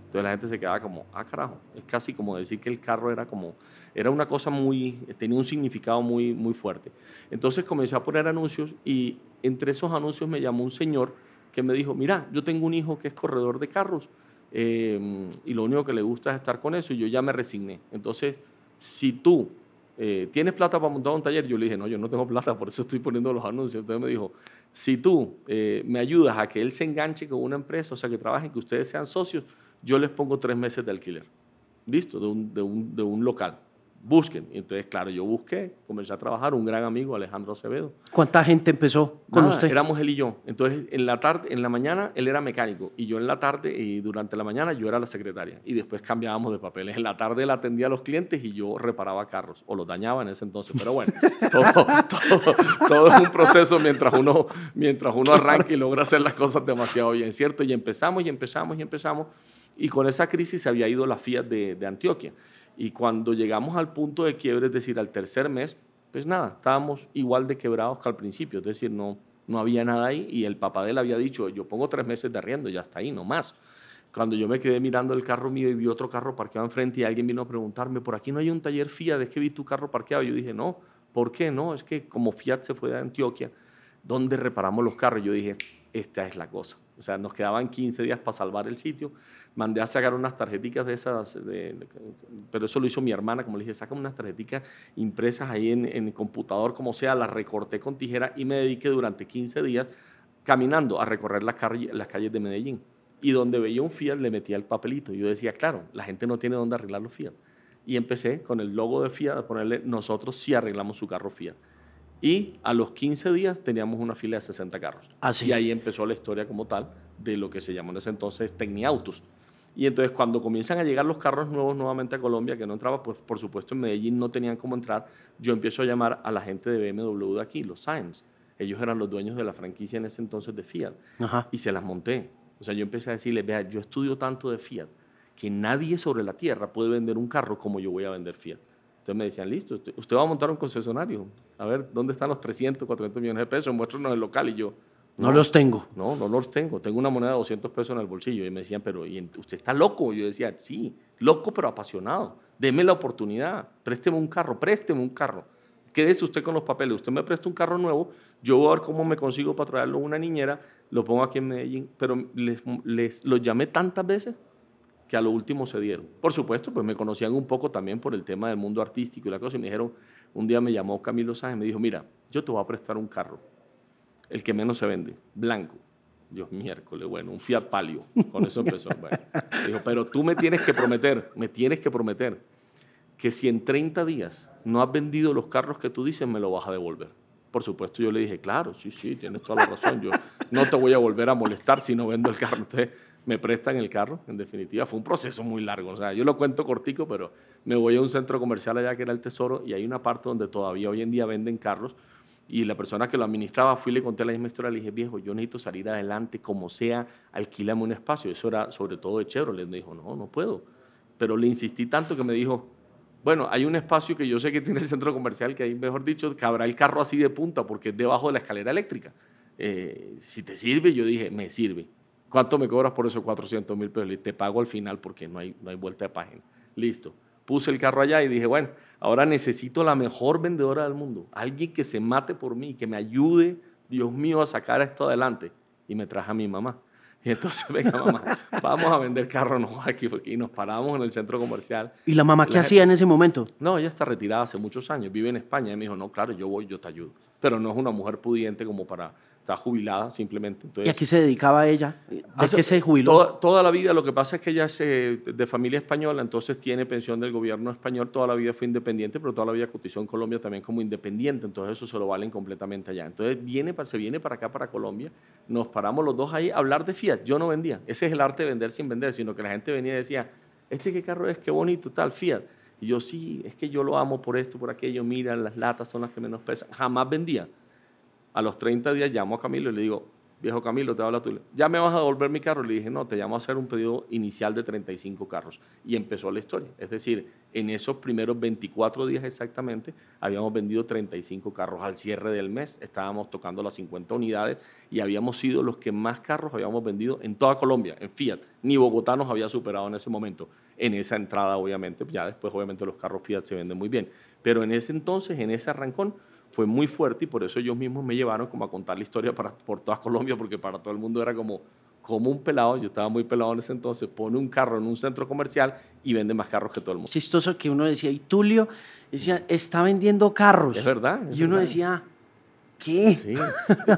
[SPEAKER 3] Entonces la gente se quedaba como, ah, carajo, es casi como decir que el carro era como, era una cosa muy, tenía un significado muy, muy fuerte. Entonces comencé a poner anuncios y entre esos anuncios me llamó un señor que me dijo, mira, yo tengo un hijo que es corredor de carros eh, y lo único que le gusta es estar con eso y yo ya me resigné. Entonces, si tú eh, tienes plata para montar un taller, yo le dije, no, yo no tengo plata, por eso estoy poniendo los anuncios. Entonces me dijo, si tú eh, me ayudas a que él se enganche con una empresa, o sea, que trabajen, que ustedes sean socios, yo les pongo tres meses de alquiler. Listo, de un, de un, de un local busquen. Y entonces, claro, yo busqué, comencé a trabajar, un gran amigo, Alejandro Acevedo.
[SPEAKER 1] ¿Cuánta gente empezó con usted?
[SPEAKER 3] Éramos él y yo. Entonces, en la tarde, en la mañana, él era mecánico y yo en la tarde y durante la mañana yo era la secretaria. Y después cambiábamos de papeles. En la tarde él atendía a los clientes y yo reparaba carros o los dañaba en ese entonces. Pero bueno, todo, todo, es un proceso mientras uno, mientras uno arranca y logra hacer las cosas demasiado bien, ¿cierto? Y empezamos y empezamos y empezamos. Y con esa crisis se había ido la Fiat de, de Antioquia. Y cuando llegamos al punto de quiebre, es decir, al tercer mes, pues nada, estábamos igual de quebrados que al principio, es decir, no, no había nada ahí y el papá de él había dicho, yo pongo tres meses de arriendo, ya está ahí, no más. Cuando yo me quedé mirando el carro mío y vi otro carro parqueado enfrente y alguien vino a preguntarme, por aquí no hay un taller FIA, ¿de qué vi tu carro parqueado? Yo dije, no, ¿Por qué? No, es que como Fiat se fue de Antioquia, ¿dónde reparamos los carros? Yo dije, esta es la cosa. O sea, nos quedaban 15 días para salvar el sitio. Mandé a sacar unas tarjeticas de esas, pero eso lo hizo mi hermana, como le dije, saca unas tarjeticas impresas ahí en, en el computador, como sea, las recorté con tijera y me dediqué durante 15 días caminando a recorrer las, las calles de Medellín. Y donde veía un Fiat le metía el papelito. Yo decía, claro, la gente no tiene dónde arreglar los Fiat. Y empecé con el logo de Fiat a ponerle, nosotros sí arreglamos su carro Fiat. Y a los 15 días teníamos una fila de 60 carros.
[SPEAKER 1] Así.
[SPEAKER 3] Y ahí empezó la historia como tal de lo que se llamó en ese entonces Tecniautos. Y entonces cuando comienzan a llegar los carros nuevos nuevamente a Colombia, que no entraba, pues por supuesto en Medellín no tenían cómo entrar, yo empiezo a llamar a la gente de BMW de aquí, los Sainz. Ellos eran los dueños de la franquicia en ese entonces de Fiat. Y se las monté. O sea, yo empecé a decirles, vea, yo estudio tanto de Fiat que nadie sobre la tierra puede vender un carro como yo voy a vender Fiat. Entonces me decían, listo, usted, va a montar un concesionario. A ver, ¿dónde están los 300, 400 millones de pesos? Muéstranos el local. Y yo,
[SPEAKER 1] no, los tengo.
[SPEAKER 3] No, no los tengo. Tengo una moneda de 200 pesos en el bolsillo. Y me decían, pero usted está loco. Y yo decía, sí, loco pero apasionado. Deme la oportunidad. Présteme un carro, présteme un carro. Quédese usted con los papeles. Usted me presta un carro nuevo. Yo voy a ver cómo me consigo para traerlo a una niñera. Lo pongo aquí en Medellín. Pero les, les los llamé tantas veces que a lo último se dieron. Por supuesto, pues me conocían un poco también por el tema del mundo artístico y la cosa, y me dijeron, un día me llamó Camilo Sáenz y me dijo, mira, yo te voy a prestar un carro, el que menos se vende, blanco. Dios miércoles, bueno, un Fiat Palio, con eso empezó. Bueno. Dijo, pero tú me tienes que prometer, me tienes que prometer que si en 30 días no has vendido los carros que tú dices, me lo vas a devolver. Por supuesto, yo le dije, claro, sí, sí, tienes toda la razón, yo no te voy a volver a molestar si no vendo el carro. Entonces, me prestan el carro, en definitiva. Fue un proceso muy largo, o sea, yo lo cuento cortico, pero me voy a un centro comercial allá que era el Tesoro y hay una parte donde todavía hoy en día venden carros y la persona que lo administraba fui y le conté la misma historia, le dije, viejo, yo necesito salir adelante, como sea, alquílame un espacio. Eso era sobre todo de Chevrolet. Me dijo, no, no puedo. Pero le insistí tanto que me dijo, bueno, hay un espacio que yo sé que tiene el centro comercial que ahí, mejor dicho, cabrá el carro así de punta porque es debajo de la escalera eléctrica. Eh, si te sirve, yo dije, me sirve. ¿Cuánto me cobras por esos 400 mil pesos? Te pago al final porque no hay, no hay vuelta de página. Listo. Puse el carro allá y dije, bueno, ahora necesito la mejor vendedora del mundo. Alguien que se mate por mí, que me ayude, Dios mío, a sacar esto adelante. Y me traje a mi mamá. Y entonces, venga, mamá, vamos a vender carros no, aquí, y nos paramos en el centro comercial.
[SPEAKER 1] ¿Y la mamá qué hacía en ese momento?
[SPEAKER 3] No, ella está retirada hace muchos años, vive en España. Y me dijo, no, claro, yo voy, yo te ayudo. Pero no es una mujer pudiente como para está jubilada simplemente. Entonces,
[SPEAKER 1] ¿Y a qué se dedicaba ella? ¿De qué se jubiló?
[SPEAKER 3] Toda, la vida, lo que pasa es que ella es eh, de familia española, entonces tiene pensión del gobierno español, toda la vida fue independiente, pero toda la vida cotizó en Colombia también como independiente, entonces eso se lo valen completamente allá. Entonces viene, se viene para acá, para Colombia, nos paramos los dos ahí a hablar de Fiat, yo no vendía, ese es el arte de vender sin vender, sino que la gente venía y decía, este qué carro es, qué bonito, tal, Fiat. Y yo sí, es que yo lo amo por esto, por aquello, mira, las latas son las que menos pesan, jamás vendía. A los 30 días llamo a Camilo y le digo, viejo Camilo, te habla tú. ¿Ya me vas a devolver mi carro? Le dije, no, te llamo a hacer un pedido inicial de 35 carros. Y empezó la historia. Es decir, en esos primeros 24 días exactamente, habíamos vendido 35 carros. Al cierre del mes estábamos tocando las 50 unidades y habíamos sido los que más carros habíamos vendido en toda Colombia, en Fiat. Ni Bogotá nos había superado en ese momento. En esa entrada, obviamente, ya después, obviamente, los carros Fiat se venden muy bien. Pero en ese entonces, en ese arrancón, fue muy fuerte y por eso ellos mismos me llevaron como a contar la historia para, por toda Colombia, porque para todo el mundo era como, como un pelado, yo estaba muy pelado en ese entonces, pone un carro en un centro comercial y vende más carros que todo el mundo.
[SPEAKER 1] Chistoso que uno decía, y Tulio decía, está vendiendo carros.
[SPEAKER 3] Es verdad.
[SPEAKER 1] y uno decía, ¿qué?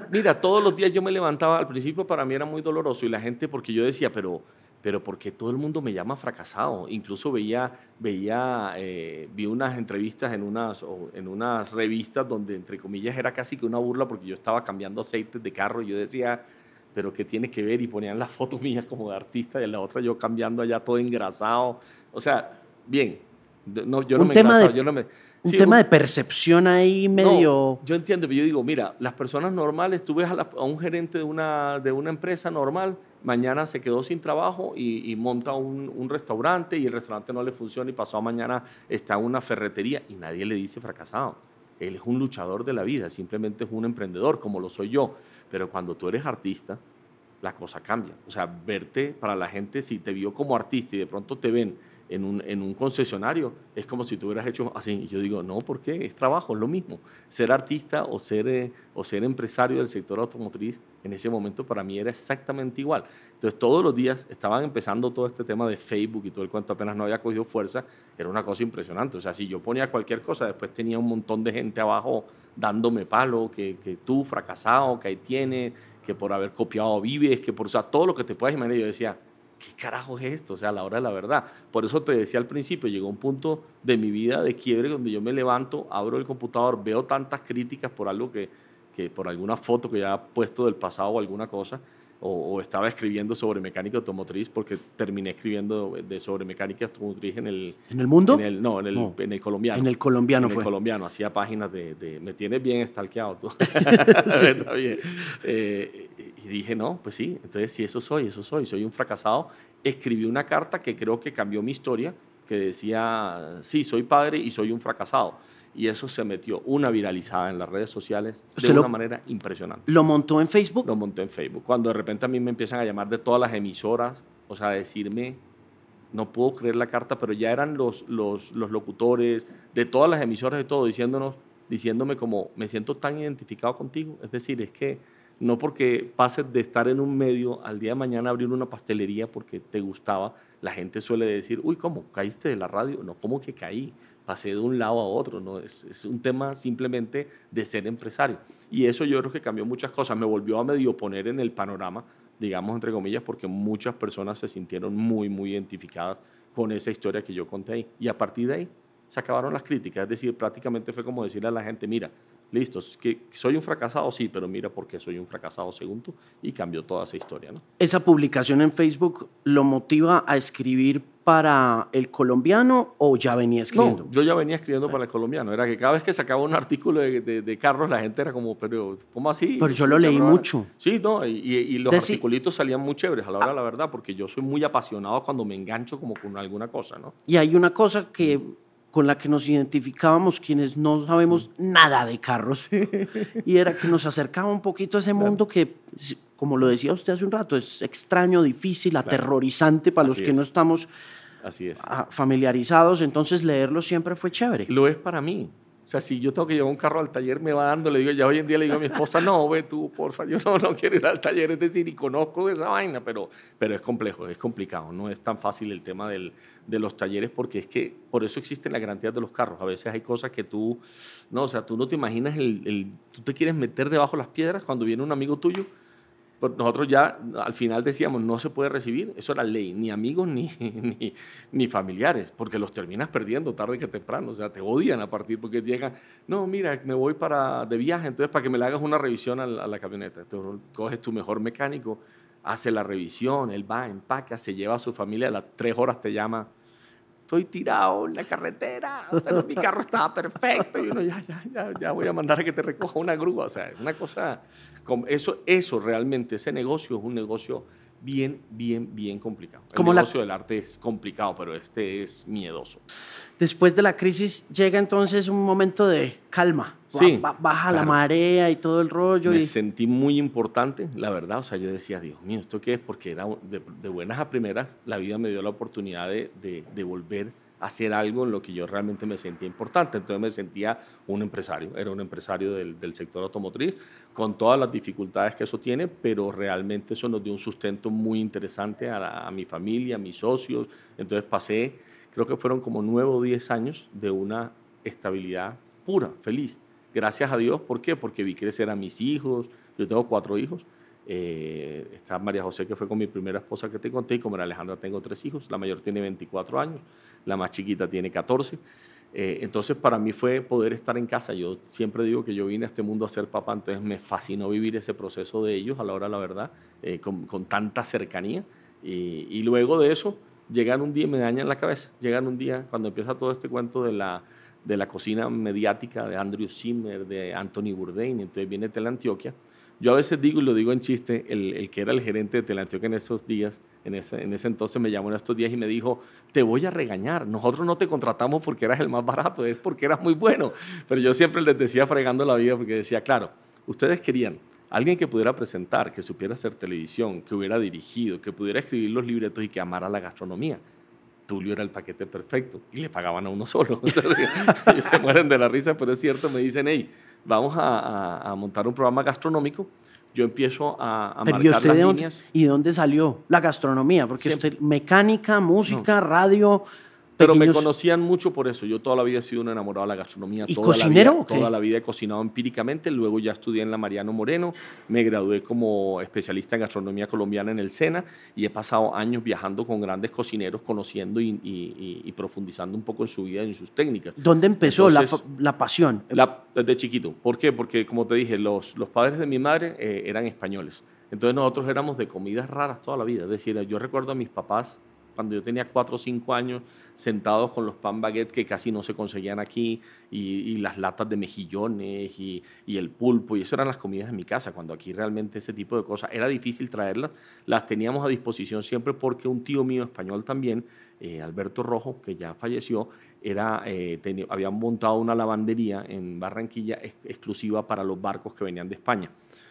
[SPEAKER 3] Mira, todos los días yo me levantaba, al principio para mí era muy doloroso y la gente, porque yo decía, pero pero porque todo el mundo me llama fracasado. Incluso veía, veía eh, vi unas entrevistas en unas, en unas revistas donde, entre comillas, era casi que una burla porque yo estaba cambiando aceites de carro y yo decía, pero ¿qué tiene que ver? Y ponían las fotos mías como de artista y en la otra yo cambiando allá todo engrasado. O sea, bien, no, yo no me
[SPEAKER 1] tema
[SPEAKER 3] yo no me
[SPEAKER 1] un tema de percepción ahí medio...
[SPEAKER 3] yo entiendo, pero yo digo, mira, las personas normales, tú ves a, un gerente de una, de una empresa normal, mañana se quedó sin trabajo y, monta un, un, restaurante y el restaurante no le funciona y pasado mañana está en una ferretería y nadie le dice fracasado. Él es un luchador de la vida, simplemente es un emprendedor, como lo soy yo. Pero cuando tú eres artista, la cosa cambia. O sea, verte para la gente, si te vio como artista y de pronto te ven en un, en un, concesionario es como si tú hubieras hecho así. Y yo digo, no, ¿por qué? Es trabajo, es lo mismo. Ser artista o ser, eh, o ser empresario del sector automotriz en ese momento para mí era exactamente igual. Entonces todos los días estaban empezando todo este tema de Facebook y todo el cuento apenas no había cogido fuerza. Era una cosa impresionante. O sea, si yo ponía cualquier cosa, después tenía un montón de gente abajo dándome palo, que, que tú fracasado, que ahí tienes, que por haber copiado vives, que por, o sea, todo lo que te puedas imaginar. Yo decía, ¿qué carajo es esto? O sea, a la hora de la verdad. Por eso te decía al principio, llegó un punto de mi vida de quiebre donde yo me levanto, abro el computador, veo tantas críticas por algo que, que por alguna foto que ya he puesto del pasado o alguna cosa, o, estaba escribiendo sobre mecánica automotriz porque terminé escribiendo de, sobre mecánica automotriz en el...
[SPEAKER 1] ¿En el mundo?
[SPEAKER 3] En el, no, en el, En el colombiano.
[SPEAKER 1] En el colombiano
[SPEAKER 3] en
[SPEAKER 1] fue.
[SPEAKER 3] el colombiano, hacía páginas de... de me tienes bien estalqueado tú. Está bien. Eh, y dije, no, pues sí, entonces si eso soy, eso soy, soy un fracasado. Escribí una carta que creo que cambió mi historia, que decía, sí, soy padre y soy un fracasado y eso se metió una viralizada en las redes sociales de una manera impresionante.
[SPEAKER 1] ¿Lo montó en Facebook?
[SPEAKER 3] Lo monté en Facebook. Cuando de repente a mí me empiezan a llamar de todas las emisoras, o sea, a decirme, no puedo creer la carta, pero ya eran los, los, los locutores de todas las emisoras y todo diciéndonos, diciéndome como, me siento tan identificado contigo. Es decir, es que no porque pases de estar en un medio al día de mañana abrir una pastelería porque te gustaba, la gente suele decir, uy, ¿cómo? ¿Caíste de la radio? No, ¿cómo que caí? Pasé de un lado a otro, ¿no? Es, un tema simplemente de ser empresario. Y eso yo creo que cambió muchas cosas, me volvió a medio poner en el panorama, digamos entre comillas, porque muchas personas se sintieron muy, muy identificadas con esa historia que yo conté ahí. Y a partir de ahí se acabaron las críticas, es decir, prácticamente fue como decirle a la gente, mira, listo, que soy un fracasado, sí, pero mira por qué soy un fracasado según tú, y cambió toda esa historia. ¿no?
[SPEAKER 1] ¿Esa publicación en Facebook lo motiva a escribir para el colombiano o ya venía escribiendo?
[SPEAKER 3] No, yo ya venía escribiendo para el colombiano. Era que cada vez que sacaba un artículo de, de, Carlos, la gente era como, pero ¿cómo así?
[SPEAKER 1] Pero yo lo leí mucho.
[SPEAKER 3] Sí, no, y, y los articulitos salían muy chéveres, a la hora de la verdad, porque yo soy muy apasionado cuando me engancho como con alguna cosa, ¿no?
[SPEAKER 1] Y hay una cosa que con la que nos identificábamos quienes no sabemos nada de carros. y era que nos acercaba un poquito a ese mundo que, como lo decía usted hace un rato, es extraño, difícil, aterrorizante para los que no estamos
[SPEAKER 3] Así es.
[SPEAKER 1] familiarizados. Entonces leerlo siempre fue chévere.
[SPEAKER 3] Lo es para mí. O sea, si yo tengo que llevar un carro al taller, me va dando, le digo, ya hoy en día le digo a mi esposa, no, ve tú, porfa, yo no, no quiero ir al taller, es decir, y conozco esa vaina, pero, pero es complejo, es complicado, no es tan fácil el tema del, de los talleres, porque es que por eso existen las garantías de los carros. A veces hay cosas que tú, no, o sea, tú no te imaginas, el, el tú te quieres meter debajo de las piedras cuando viene un amigo tuyo nosotros ya al final decíamos, no se puede recibir, eso era ley, ni amigos ni, ni, familiares, porque los terminas perdiendo tarde que temprano, o sea, te odian a partir porque llegan, no, mira, me voy para, de viaje, entonces para que me le hagas una revisión a la, camioneta, entonces coges tu mejor mecánico, hace la revisión, él va, empaca, se lleva a su familia, a las tres horas te llama, estoy tirado en la carretera, mi carro estaba perfecto, y uno ya, ya, ya, ya voy a mandar a que te recoja una grúa, o sea, una cosa eso, eso realmente, ese negocio es un negocio bien, bien, bien complicado. El negocio del arte es complicado, pero este es miedoso.
[SPEAKER 1] Después de la crisis llega entonces un momento de calma.
[SPEAKER 3] Sí,
[SPEAKER 1] baja la marea y todo el rollo.
[SPEAKER 3] Me
[SPEAKER 1] y...
[SPEAKER 3] sentí muy importante, la verdad. O sea, yo decía, Dios mío, ¿esto qué es? Porque era de, buenas a primeras, la vida me dio la oportunidad de, de, de volver hacer algo en lo que yo realmente me sentía importante. Entonces me sentía un empresario, era un empresario del, del, sector automotriz, con todas las dificultades que eso tiene, pero realmente eso nos dio un sustento muy interesante a, a mi familia, a mis socios. Entonces pasé, creo que fueron como nueve o diez años de una estabilidad pura, feliz. Gracias a Dios, ¿por qué? Porque vi crecer a mis hijos, yo tengo cuatro hijos, eh, está María José, que fue con mi primera esposa que te conté, y como era Alejandra tengo tres hijos, la mayor tiene 24 años, la más chiquita tiene 14. Eh, entonces para mí fue poder estar en casa. Yo siempre digo que yo vine a este mundo a ser papá, entonces me fascinó vivir ese proceso de ellos a la hora la verdad, eh, con, con, tanta cercanía. Y, luego de eso, llegan un día me dañan la cabeza. Llegan un día, cuando empieza todo este cuento de la, de la cocina mediática de Andrew Zimmer, de Anthony Bourdain, entonces viene Teleantioquia. Yo a veces digo, y lo digo en chiste, el, que era el gerente de Teleantioquia en esos días, en ese, en ese entonces me llamó en estos días y me dijo, te voy a regañar, nosotros no te contratamos porque eras el más barato, es porque eras muy bueno. Pero yo siempre les decía fregando la vida porque decía, claro, ustedes querían alguien que pudiera presentar, que supiera hacer televisión, que hubiera dirigido, que pudiera escribir los libretos y que amara la gastronomía. Tulio era el paquete perfecto y le pagaban a uno solo. Ellos se mueren de la risa, pero es cierto, me dicen, hey, vamos a, a montar un programa gastronómico yo empiezo a, a marcar las líneas.
[SPEAKER 1] ¿Y de dónde salió la gastronomía? Porque usted, mecánica, música, radio,
[SPEAKER 3] pero me conocían mucho por eso. Yo toda la vida he sido un enamorado de la gastronomía.
[SPEAKER 1] ¿Y
[SPEAKER 3] toda
[SPEAKER 1] cocinero?
[SPEAKER 3] La vida, toda la vida he cocinado empíricamente. Luego ya estudié en la Mariano Moreno. Me gradué como especialista en gastronomía colombiana en el SENA. Y he pasado años viajando con grandes cocineros, conociendo y, profundizando un poco en su vida y en sus técnicas.
[SPEAKER 1] ¿Dónde empezó la, la, pasión?
[SPEAKER 3] desde chiquito. ¿Por qué? Porque, como te dije, los, los padres de mi madre eh, eran españoles. Entonces nosotros éramos de comidas raras toda la vida. Es decir, yo recuerdo a mis papás cuando yo tenía cuatro o cinco años, sentados con los pan baguette que casi no se conseguían aquí, y, las latas de mejillones y, el pulpo, y eso eran las comidas de mi casa, cuando aquí realmente ese tipo de cosas era difícil traerlas, las teníamos a disposición siempre porque un tío mío español también, eh, Alberto Rojo, que ya falleció, era, eh, habían montado una lavandería en Barranquilla exclusiva para los barcos que venían de España.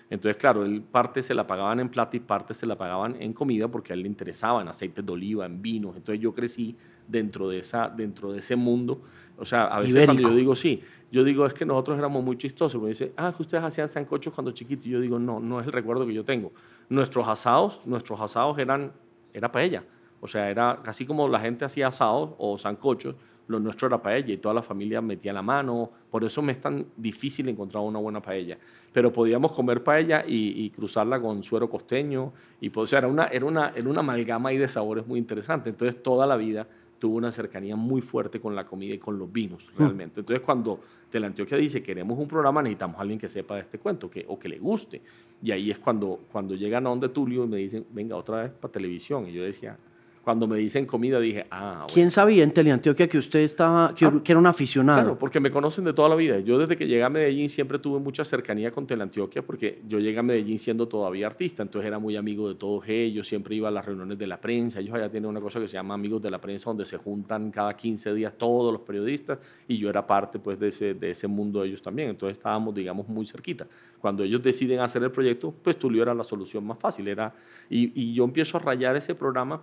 [SPEAKER 3] Entonces, claro, él parte se la pagaban en plata y parte se la pagaban en comida porque a él le interesaba en aceites de oliva, en vinos. Entonces yo crecí dentro de, esa, dentro de ese mundo. O sea, a veces cuando yo digo sí, yo digo es que nosotros éramos muy chistosos. Me dice, ah, que ustedes hacían sancochos cuando chiquitos. Y yo digo, no, no es el recuerdo que yo tengo. Nuestros asados, nuestros asados eran, era paella. O sea, era casi como la gente hacía asados o sancochos lo nuestro era paella y toda la familia metía la mano. Por eso me es tan difícil encontrar una buena paella. Pero podíamos comer paella y, cruzarla con suero costeño. Y pues, era, una, era, una, era una amalgama ahí de sabores muy interesante. Entonces, toda la vida tuvo una cercanía muy fuerte con la comida y con los vinos, realmente. Entonces, cuando Teleantioquia dice, queremos un programa, necesitamos a alguien que sepa de este cuento que, o que le guste. Y ahí es cuando, cuando llegan a donde Tulio y me dicen, venga, otra vez para televisión. Y yo decía, cuando me dicen comida dije, ah,
[SPEAKER 1] ¿Quién sabía en Teleantioquia que usted estaba, que, ah, era un aficionado?
[SPEAKER 3] Claro, porque me conocen de toda la vida. Yo desde que llegué a Medellín siempre tuve mucha cercanía con Teleantioquia porque yo llegué a Medellín siendo todavía artista, entonces era muy amigo de todos ellos, siempre iba a las reuniones de la prensa, ellos allá tienen una cosa que se llama Amigos de la Prensa, donde se juntan cada 15 días todos los periodistas y yo era parte pues de ese, de ese mundo de ellos también, entonces estábamos digamos muy cerquita. Cuando ellos deciden hacer el proyecto, pues Tulio era la solución más fácil, era, y, y yo empiezo a rayar ese programa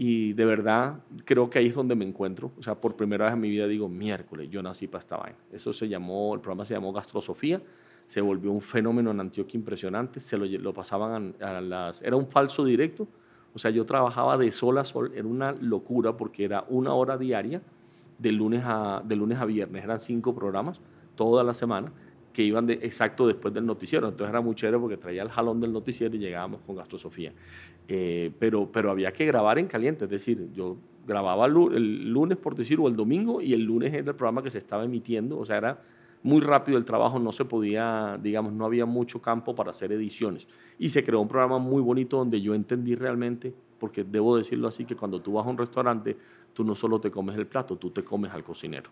[SPEAKER 3] y de verdad creo que ahí es donde me encuentro. O sea, por primera vez en mi vida digo, miércoles, yo nací para esta vaina. Eso se llamó, el programa se llamó Gastrosofía. Se volvió un fenómeno en Antioquia impresionante. Se lo, pasaban a, las... Era un falso directo. O sea, yo trabajaba de sol a sol. Era una locura porque era una hora diaria de lunes a, de lunes a viernes. Eran cinco programas toda la semana que iban exacto después del noticiero. Entonces era muy chévere porque traía el jalón del noticiero y llegábamos con Gastrosofía. Eh, pero, pero había que grabar en caliente, es decir, yo grababa el lunes, por decir, o el domingo, y el lunes era el programa que se estaba emitiendo, o sea, era muy rápido el trabajo, no se podía, digamos, no había mucho campo para hacer ediciones. Y se creó un programa muy bonito donde yo entendí realmente, porque debo decirlo así, que cuando tú vas a un restaurante, tú no solo te comes el plato, tú te comes al cocinero.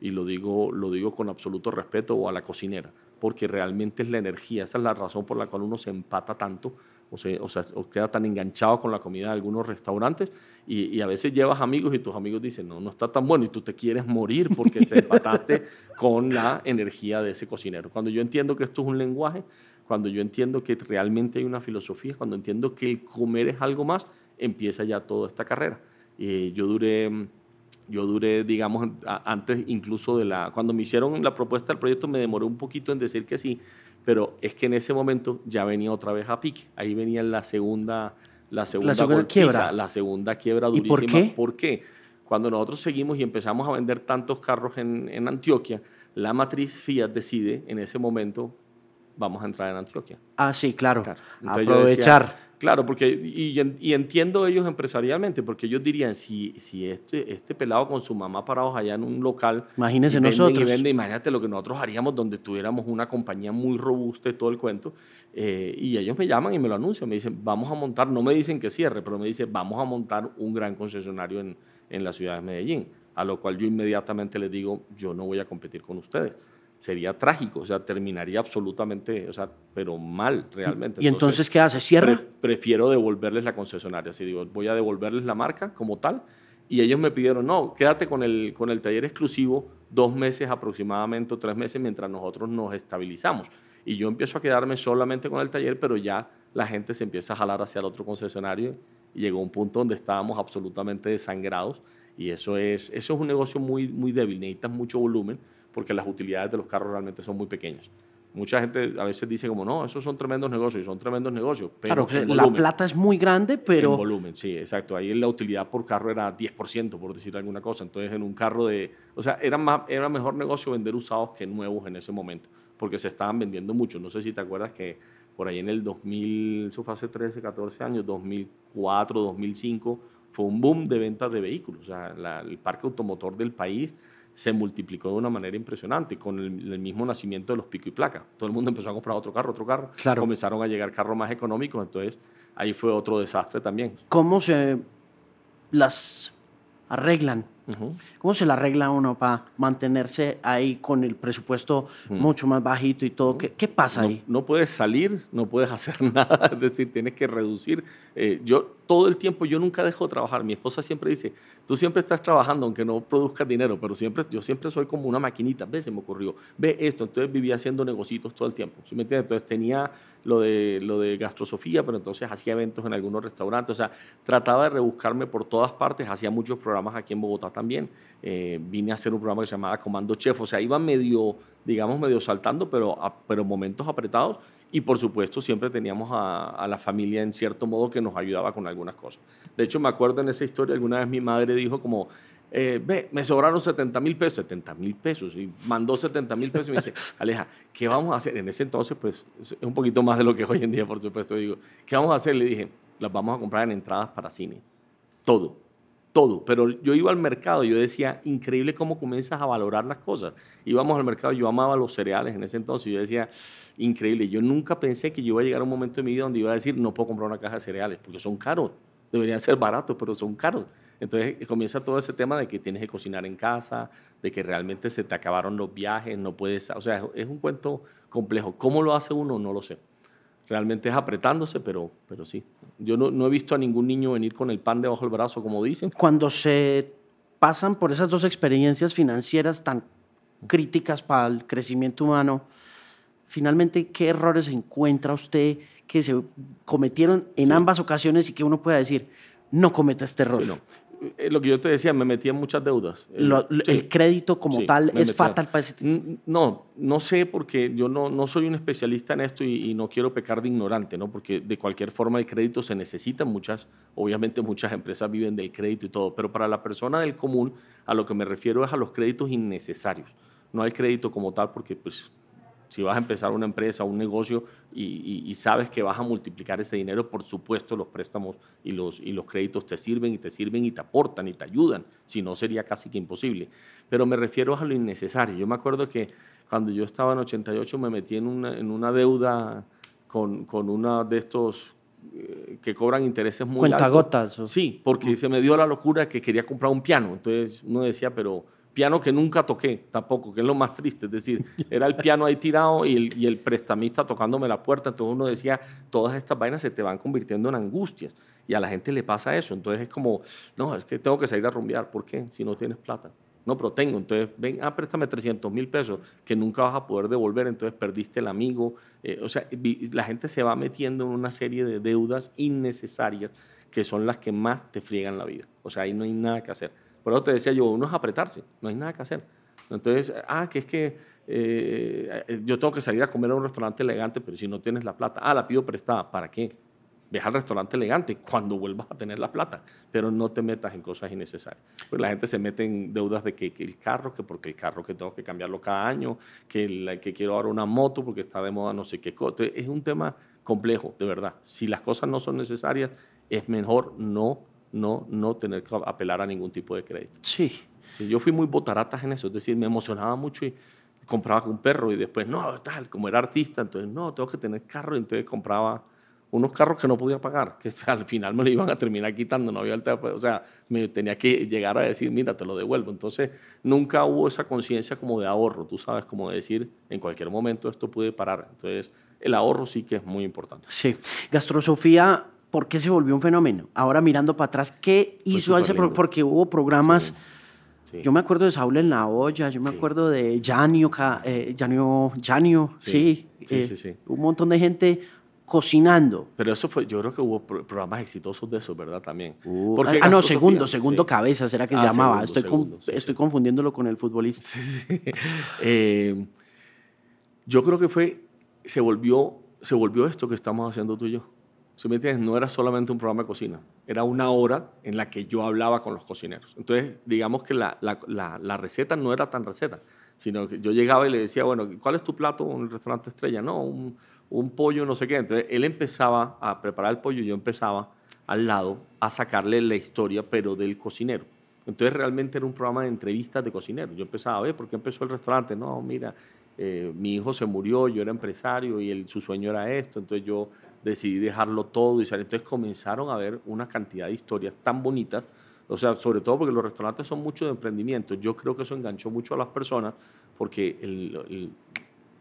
[SPEAKER 3] Y lo digo, lo digo con absoluto respeto, o a la cocinera, porque realmente es la energía, esa es la razón por la cual uno se empata tanto o, se, o, sea, o queda tan enganchado con la comida de algunos restaurantes y, a veces llevas amigos y tus amigos dicen, no, no está tan bueno y tú te quieres morir porque te empataste con la energía de ese cocinero. Cuando yo entiendo que esto es un lenguaje, cuando yo entiendo que realmente hay una filosofía, cuando entiendo que el comer es algo más, empieza ya toda esta carrera. y yo duré yo duré, digamos, antes incluso de la... Cuando me hicieron la propuesta del proyecto me demoré un poquito en decir que sí, pero es que en ese momento ya venía otra vez a pique. Ahí venía la segunda, la segunda,
[SPEAKER 1] quiebra.
[SPEAKER 3] La segunda quiebra durísima.
[SPEAKER 1] ¿Y por qué?
[SPEAKER 3] ¿Por qué? Cuando nosotros seguimos y empezamos a vender tantos carros en, en Antioquia, la matriz Fiat decide en ese momento, vamos a entrar en Antioquia.
[SPEAKER 1] Ah, sí, claro. Aprovechar.
[SPEAKER 3] Claro, porque, y, entiendo ellos empresarialmente, porque ellos dirían, si, si este, este pelado con su mamá parados allá en un local,
[SPEAKER 1] imagínense nosotros.
[SPEAKER 3] Y vende, imagínate lo que nosotros haríamos donde tuviéramos una compañía muy robusta y todo el cuento. Eh, y ellos me llaman y me lo anuncian, me dicen, vamos a montar, no me dicen que cierre, pero me dicen, vamos a montar un gran concesionario en, en la ciudad de Medellín. A lo cual yo inmediatamente les digo, yo no voy a competir con ustedes sería trágico, o sea, terminaría absolutamente, o sea, pero mal realmente.
[SPEAKER 1] ¿Y entonces, qué hace? ¿Cierra?
[SPEAKER 3] prefiero devolverles la concesionaria, así digo, voy a devolverles la marca como tal, y ellos me pidieron, no, quédate con el, con el taller exclusivo dos meses aproximadamente o tres meses mientras nosotros nos estabilizamos. Y yo empiezo a quedarme solamente con el taller, pero ya la gente se empieza a jalar hacia el otro concesionario y llegó un punto donde estábamos absolutamente desangrados y eso es, eso es un negocio muy, muy débil, necesitas mucho volumen porque las utilidades de los carros realmente son muy pequeñas. Mucha gente a veces dice como, no, esos son tremendos negocios, y son tremendos negocios.
[SPEAKER 1] Pero claro, la plata es muy grande, pero...
[SPEAKER 3] En volumen, sí, exacto. Ahí la utilidad por carro era 10%, por decir alguna cosa. Entonces, en un carro de... O sea, era, más, era mejor negocio vender usados que nuevos en ese momento, porque se estaban vendiendo mucho. No sé si te acuerdas que por ahí en el 2000, eso fue hace 13, 14 años, 2004, 2005, fue un boom de ventas de vehículos. O sea, el parque automotor del país se multiplicó de una manera impresionante con el, mismo nacimiento de los pico y placa. Todo el mundo empezó a comprar otro carro, otro carro.
[SPEAKER 1] Claro.
[SPEAKER 3] Comenzaron a llegar carros más económicos, entonces ahí fue otro desastre también.
[SPEAKER 1] ¿Cómo se las arreglan ¿Cómo se la arregla uno para mantenerse ahí con el presupuesto mucho más bajito y todo? ¿Qué, qué pasa ahí?
[SPEAKER 3] No puedes salir, no puedes hacer nada, es decir, tienes que reducir. Eh, yo todo el tiempo, yo nunca dejo de trabajar. Mi esposa siempre dice, tú siempre estás trabajando aunque no produzcas dinero, pero siempre, yo siempre soy como una maquinita. Ve, se me ocurrió, ve esto. Entonces vivía haciendo negocios todo el tiempo. ¿sí me entiendes? Entonces tenía lo de, lo de gastrosofía, pero entonces hacía eventos en algunos restaurantes. O sea, trataba de rebuscarme por todas partes. Hacía muchos programas aquí en Bogotá también. Eh, vine a hacer un programa que se llamaba Comando Chef, o sea, iba medio, digamos, medio saltando, pero, pero momentos apretados. Y por supuesto, siempre teníamos a, la familia en cierto modo que nos ayudaba con algunas cosas. De hecho, me acuerdo en esa historia, alguna vez mi madre dijo como, eh, ve, me sobraron 70 mil pesos, 70 mil pesos, y mandó 70 mil pesos y me dice, Aleja, ¿qué vamos a hacer? En ese entonces, pues, es un poquito más de lo que es hoy en día, por supuesto, digo, ¿qué vamos a hacer? Le dije, las vamos a comprar en entradas para cine, todo todo, pero yo iba al mercado yo decía, increíble cómo comienzas a valorar las cosas. Íbamos al mercado, yo amaba los cereales en ese entonces, yo decía, increíble, yo nunca pensé que yo iba a llegar a un momento de mi vida donde iba a decir, no puedo comprar una caja de cereales, porque son caros, deberían ser baratos, pero son caros. Entonces comienza todo ese tema de que tienes que cocinar en casa, de que realmente se te acabaron los viajes, no puedes, o sea, es un cuento complejo. ¿Cómo lo hace uno? No lo sé realmente es apretándose, pero, pero sí. Yo no, no, he visto a ningún niño venir con el pan debajo del brazo, como dicen.
[SPEAKER 1] Cuando se pasan por esas dos experiencias financieras tan críticas para el crecimiento humano, finalmente, ¿qué errores encuentra usted que se cometieron en ambas ocasiones y que uno pueda decir, no cometa este error?
[SPEAKER 3] no. Eh, lo que yo te decía, me metí en muchas deudas.
[SPEAKER 1] el crédito como tal es fatal para ese tipo.
[SPEAKER 3] No, no sé porque yo no, no soy un especialista en esto y, no quiero pecar de ignorante, ¿no? Porque de cualquier forma el crédito se necesita, muchas, obviamente muchas empresas viven del crédito y todo, pero para la persona del común a lo que me refiero es a los créditos innecesarios, no al crédito como tal porque pues si vas a empezar una empresa, un negocio y, sabes que vas a multiplicar ese dinero, por supuesto los préstamos y los, y los créditos te sirven y te sirven y te aportan y te ayudan, si no sería casi que imposible. Pero me refiero a lo innecesario. Yo me acuerdo que cuando yo estaba en 88 me metí en una, en una deuda con, con una de estos eh, que cobran intereses muy
[SPEAKER 1] Cuentagotas.
[SPEAKER 3] altos. Sí, porque se me dio la locura que quería comprar un piano. Entonces uno decía, pero piano que nunca toqué tampoco, que es lo más triste. Es decir, era el piano ahí tirado y el, y el, prestamista tocándome la puerta. Entonces uno decía, todas estas vainas se te van convirtiendo en angustias. Y a la gente le pasa eso. Entonces es como, no, es que tengo que salir a rumbear. ¿Por qué? Si no tienes plata. No, pero tengo. Entonces, ven, ah, préstame 300 mil pesos que nunca vas a poder devolver. Entonces perdiste el amigo. Eh, o sea, la gente se va metiendo en una serie de deudas innecesarias que son las que más te friegan la vida. O sea, ahí no hay nada que hacer. Por eso te decía yo, uno es apretarse, no hay nada que hacer. Entonces, ah, que es que eh, yo tengo que salir a comer a un restaurante elegante, pero si no tienes la plata, ah, la pido prestada, ¿para qué? Ve al restaurante elegante cuando vuelvas a tener la plata, pero no te metas en cosas innecesarias. Pues la gente se mete en deudas de que, el carro, que porque el carro que tengo que cambiarlo cada año, que, que quiero ahora una moto porque está de moda no sé qué cosa. Es un tema complejo, de verdad. Si las cosas no son necesarias, es mejor no no, no tener que apelar a ningún tipo de crédito.
[SPEAKER 1] Sí.
[SPEAKER 3] Yo fui muy botaratas en eso, es decir, me emocionaba mucho y compraba un perro y después, no, tal, como era artista, entonces, no, tengo que tener carro, entonces compraba unos carros que no podía pagar, que al final me lo iban a terminar quitando, no había o sea, me tenía que llegar a decir, mira, te lo devuelvo. Entonces, nunca hubo esa conciencia como de ahorro, tú sabes, como de decir, en cualquier momento esto puede parar. Entonces, el ahorro sí que es muy importante.
[SPEAKER 1] Sí. Gastrosofía ¿por qué se volvió un fenómeno? Ahora mirando para atrás, ¿qué hizo ese Porque hubo programas, yo me acuerdo de Saúl en la olla, yo me acuerdo de Janio, eh, Janio, sí,
[SPEAKER 3] sí, sí,
[SPEAKER 1] un montón de gente cocinando.
[SPEAKER 3] Pero eso fue, yo creo que hubo programas exitosos de eso, ¿verdad? También.
[SPEAKER 1] Uh, ah, no, segundo, segundo cabeza, será que se ah, llamaba. estoy, estoy confundiéndolo con el futbolista.
[SPEAKER 3] Eh, yo creo que fue, se volvió, se volvió esto que estamos haciendo tú y yo. Si me entiendes, no era solamente un programa de cocina, era una hora en la que yo hablaba con los cocineros. Entonces, digamos que la, la, la, receta no era tan receta, sino que yo llegaba y le decía, bueno, ¿cuál es tu plato en el restaurante estrella? No, un, pollo, no sé qué. Entonces, él empezaba a preparar el pollo y yo empezaba al lado a sacarle la historia, pero del cocinero. Entonces, realmente era un programa de entrevistas de cocineros. Yo empezaba a ver, ¿por qué empezó el restaurante? No, mira, eh, mi hijo se murió, yo era empresario y su sueño era esto, entonces yo decidí dejarlo todo y salir. Entonces comenzaron a ver una cantidad de historias tan bonitas, o sea, sobre todo porque los restaurantes son mucho de emprendimiento. Yo creo que eso enganchó mucho a las personas porque el,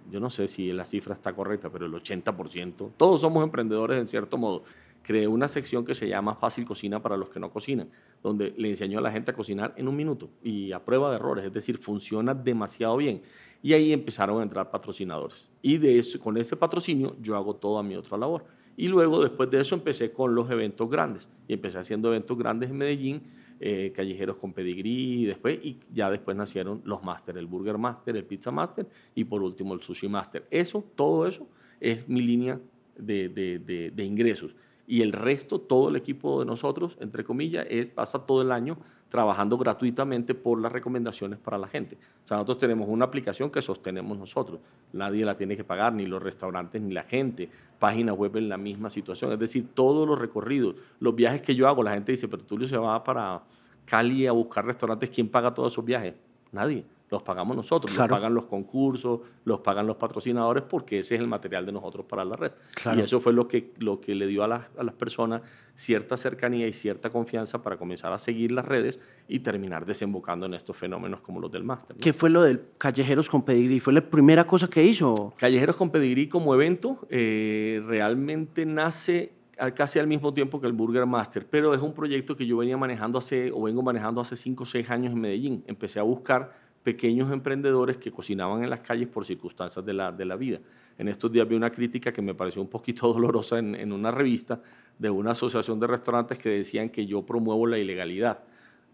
[SPEAKER 3] yo no sé si la cifra está correcta, pero el 80%, todos somos emprendedores en cierto modo. Creé una sección que se llama Fácil Cocina para los que no cocinan, donde le enseñó a la gente a cocinar en un minuto y a prueba de errores, es decir, funciona demasiado bien. Y ahí empezaron a entrar patrocinadores. Y de eso, con ese patrocinio yo hago toda mi otra labor. Y luego, después de eso, empecé con los eventos grandes. Y empecé haciendo eventos grandes en Medellín, eh, callejeros con pedigrí, y, después, y ya después nacieron los Master, el Burger Master, el Pizza Master y por último el Sushi Master. Eso, todo eso es mi línea de, de, de ingresos. Y el resto, todo el equipo de nosotros, entre comillas, pasa todo el año trabajando gratuitamente por las recomendaciones para la gente. O sea, nosotros tenemos una aplicación que sostenemos nosotros. Nadie la tiene que pagar, ni los restaurantes, ni la gente. Página web en la misma situación. Es decir, todos los recorridos, los viajes que yo hago, la gente dice, pero Tulio se va para Cali a buscar restaurantes. ¿Quién paga todos esos viajes? Nadie los pagamos nosotros, los pagan los concursos, los pagan los patrocinadores, porque ese es el material de nosotros para la red. Y eso fue lo que, lo que le dio a, a, las personas cierta cercanía y cierta confianza para comenzar a seguir las redes y terminar desembocando en estos fenómenos como los del máster.
[SPEAKER 1] ¿Qué fue lo del Callejeros con Pedigrí? ¿Fue la primera cosa que hizo?
[SPEAKER 3] Callejeros con Pedigrí como evento eh, realmente nace casi al mismo tiempo que el Burger Master, pero es un proyecto que yo venía manejando hace, o vengo manejando hace 5 o 6 años en Medellín. Empecé a buscar pequeños emprendedores que cocinaban en las calles por circunstancias de la, de la vida. En estos días vi una crítica que me pareció un poquito dolorosa en, en, una revista de una asociación de restaurantes que decían que yo promuevo la ilegalidad.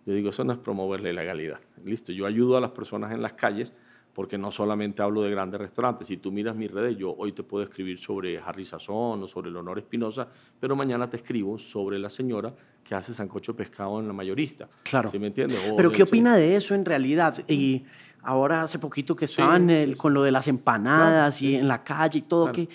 [SPEAKER 3] Yo digo, eso no es promover la ilegalidad. Listo, yo ayudo a las personas en las calles porque no solamente hablo de grandes restaurantes. Si tú miras mis redes, yo hoy te puedo escribir sobre Harry Sazón o sobre Leonor Espinosa, pero mañana te escribo sobre la señora que hace sancocho pescado en la mayorista.
[SPEAKER 1] Claro.
[SPEAKER 3] ¿Sí me entiendes?
[SPEAKER 1] pero ¿qué opina de eso en realidad? Y ahora hace poquito que estaban con lo de las empanadas y en la calle y todo, que...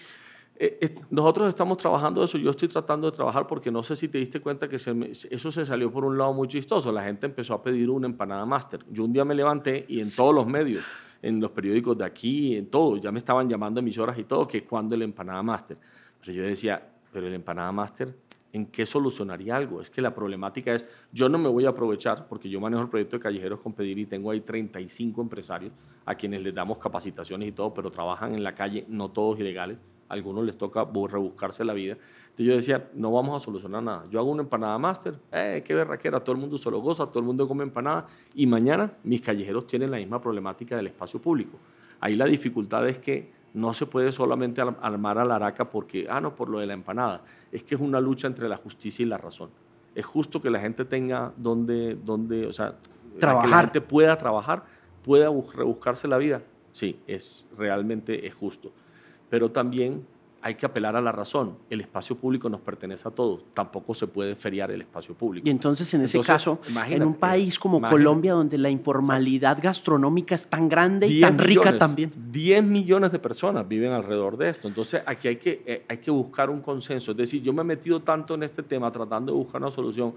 [SPEAKER 3] Eh, nosotros estamos trabajando eso, yo estoy tratando de trabajar porque no sé si te diste cuenta que eso se salió por un lado muy chistoso, la gente empezó a pedir una empanada máster. Yo un día me levanté y en todos los medios en los periódicos de aquí, en todo, ya me estaban llamando emisoras y todo, que cuando el empanada máster. Pero yo decía, pero el empanada máster, ¿en qué solucionaría algo? Es que la problemática es, yo no me voy a aprovechar, porque yo manejo el proyecto de Callejeros con Pedir y tengo ahí 35 empresarios a quienes les damos capacitaciones y todo, pero trabajan en la calle, no todos ilegales, a algunos les toca rebuscarse la vida. Entonces yo decía, no vamos a solucionar nada. Yo hago una empanada máster, eh, qué berraquera, todo el mundo se lo goza, todo el mundo come empanada, y mañana mis callejeros tienen la misma problemática del espacio público. Ahí la dificultad es que no se puede solamente armar a la araca porque, ah, no, por lo de la empanada. Es que es una lucha entre la justicia y la razón. Es justo que la gente tenga donde, donde o sea,
[SPEAKER 1] trabajar. que
[SPEAKER 3] la gente pueda trabajar, pueda rebuscarse la vida. Sí, es realmente es justo. Pero también hay que apelar a la razón. El espacio público nos pertenece a todos. Tampoco se puede feriar el espacio público.
[SPEAKER 1] Y entonces, en ese caso, en un país como Colombia, donde la informalidad gastronómica es tan grande y tan rica también.
[SPEAKER 3] 10 millones de personas viven alrededor de esto. Entonces, aquí hay que, eh, hay que buscar un consenso. Es decir, yo me he metido tanto en este tema tratando de buscar una solución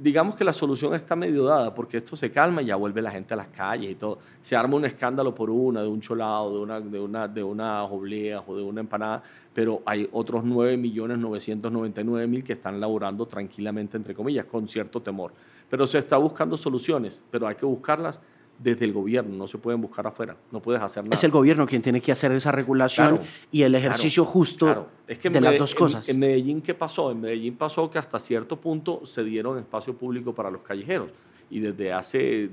[SPEAKER 3] digamos que la solución está medio dada, porque esto se calma y ya vuelve la gente a las calles y todo. Se arma un escándalo por una, de un cholado, de una, de una, de una o de una empanada, pero hay otros 9.999.000 que están laborando tranquilamente, entre comillas, con cierto temor. Pero se está buscando soluciones, pero hay que buscarlas desde el gobierno, no se pueden buscar afuera, no puedes hacer nada.
[SPEAKER 1] Es el gobierno quien tiene que hacer esa regulación y el ejercicio justo Es que de las dos cosas.
[SPEAKER 3] En, Medellín, ¿qué pasó? En Medellín pasó que hasta cierto punto se dieron espacio público para los callejeros y desde hace,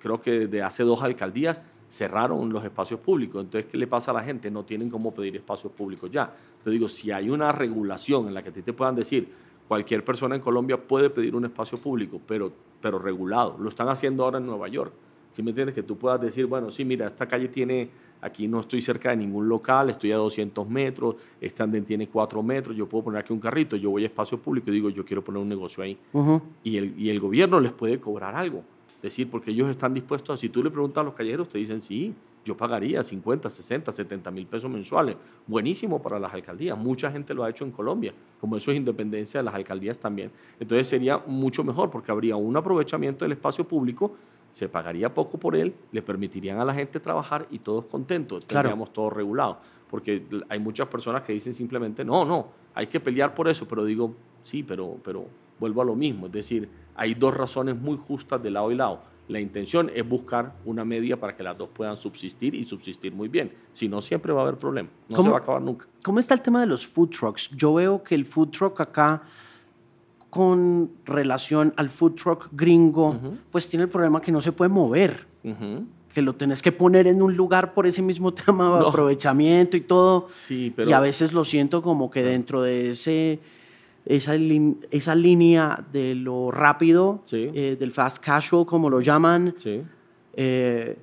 [SPEAKER 3] creo que desde hace dos alcaldías cerraron los espacios públicos. Entonces, ¿qué le pasa a la gente? No tienen cómo pedir espacios públicos ya. Te digo, si hay una regulación en la que te puedan decir, cualquier persona en Colombia puede pedir un espacio público, pero, pero regulado. Lo están haciendo ahora en Nueva York. ¿Sí me entiendes? Que tú puedas decir, bueno, sí, mira, esta calle tiene, aquí no estoy cerca de ningún local, estoy a 200 metros, esta andén tiene 4 metros, yo puedo poner aquí un carrito, yo voy a espacio público y digo, yo quiero poner un negocio ahí. y, el, y el gobierno les puede cobrar algo. Es decir, porque ellos están dispuestos, a, si tú le preguntas a los callejeros, te dicen, sí, yo pagaría 50, 60, 70 mil pesos mensuales. Buenísimo para las alcaldías. Mucha gente lo ha hecho en Colombia, como eso es independencia de las alcaldías también. Entonces sería mucho mejor porque habría un aprovechamiento del espacio público, se pagaría poco por él, le permitirían a la gente trabajar y todos contentos, tendríamos todo regulado. Porque hay muchas personas que dicen simplemente, no, no, hay que pelear por eso, pero digo, sí, pero, pero vuelvo a lo mismo. Es decir, hay dos razones muy justas de lado y lado la intención es buscar una media para que las dos puedan subsistir y subsistir muy bien. Si no, siempre va a haber problema. No se va a acabar nunca.
[SPEAKER 1] ¿Cómo está el tema de los food trucks? Yo veo que el food truck acá, con relación al food truck gringo, pues tiene el problema que no se puede mover. Que lo tenés que poner en un lugar por ese mismo tema de aprovechamiento y todo.
[SPEAKER 3] Sí, pero...
[SPEAKER 1] Y a veces lo siento como que dentro de ese esa, esa línea de lo rápido, eh, del fast casual, como lo llaman, eh,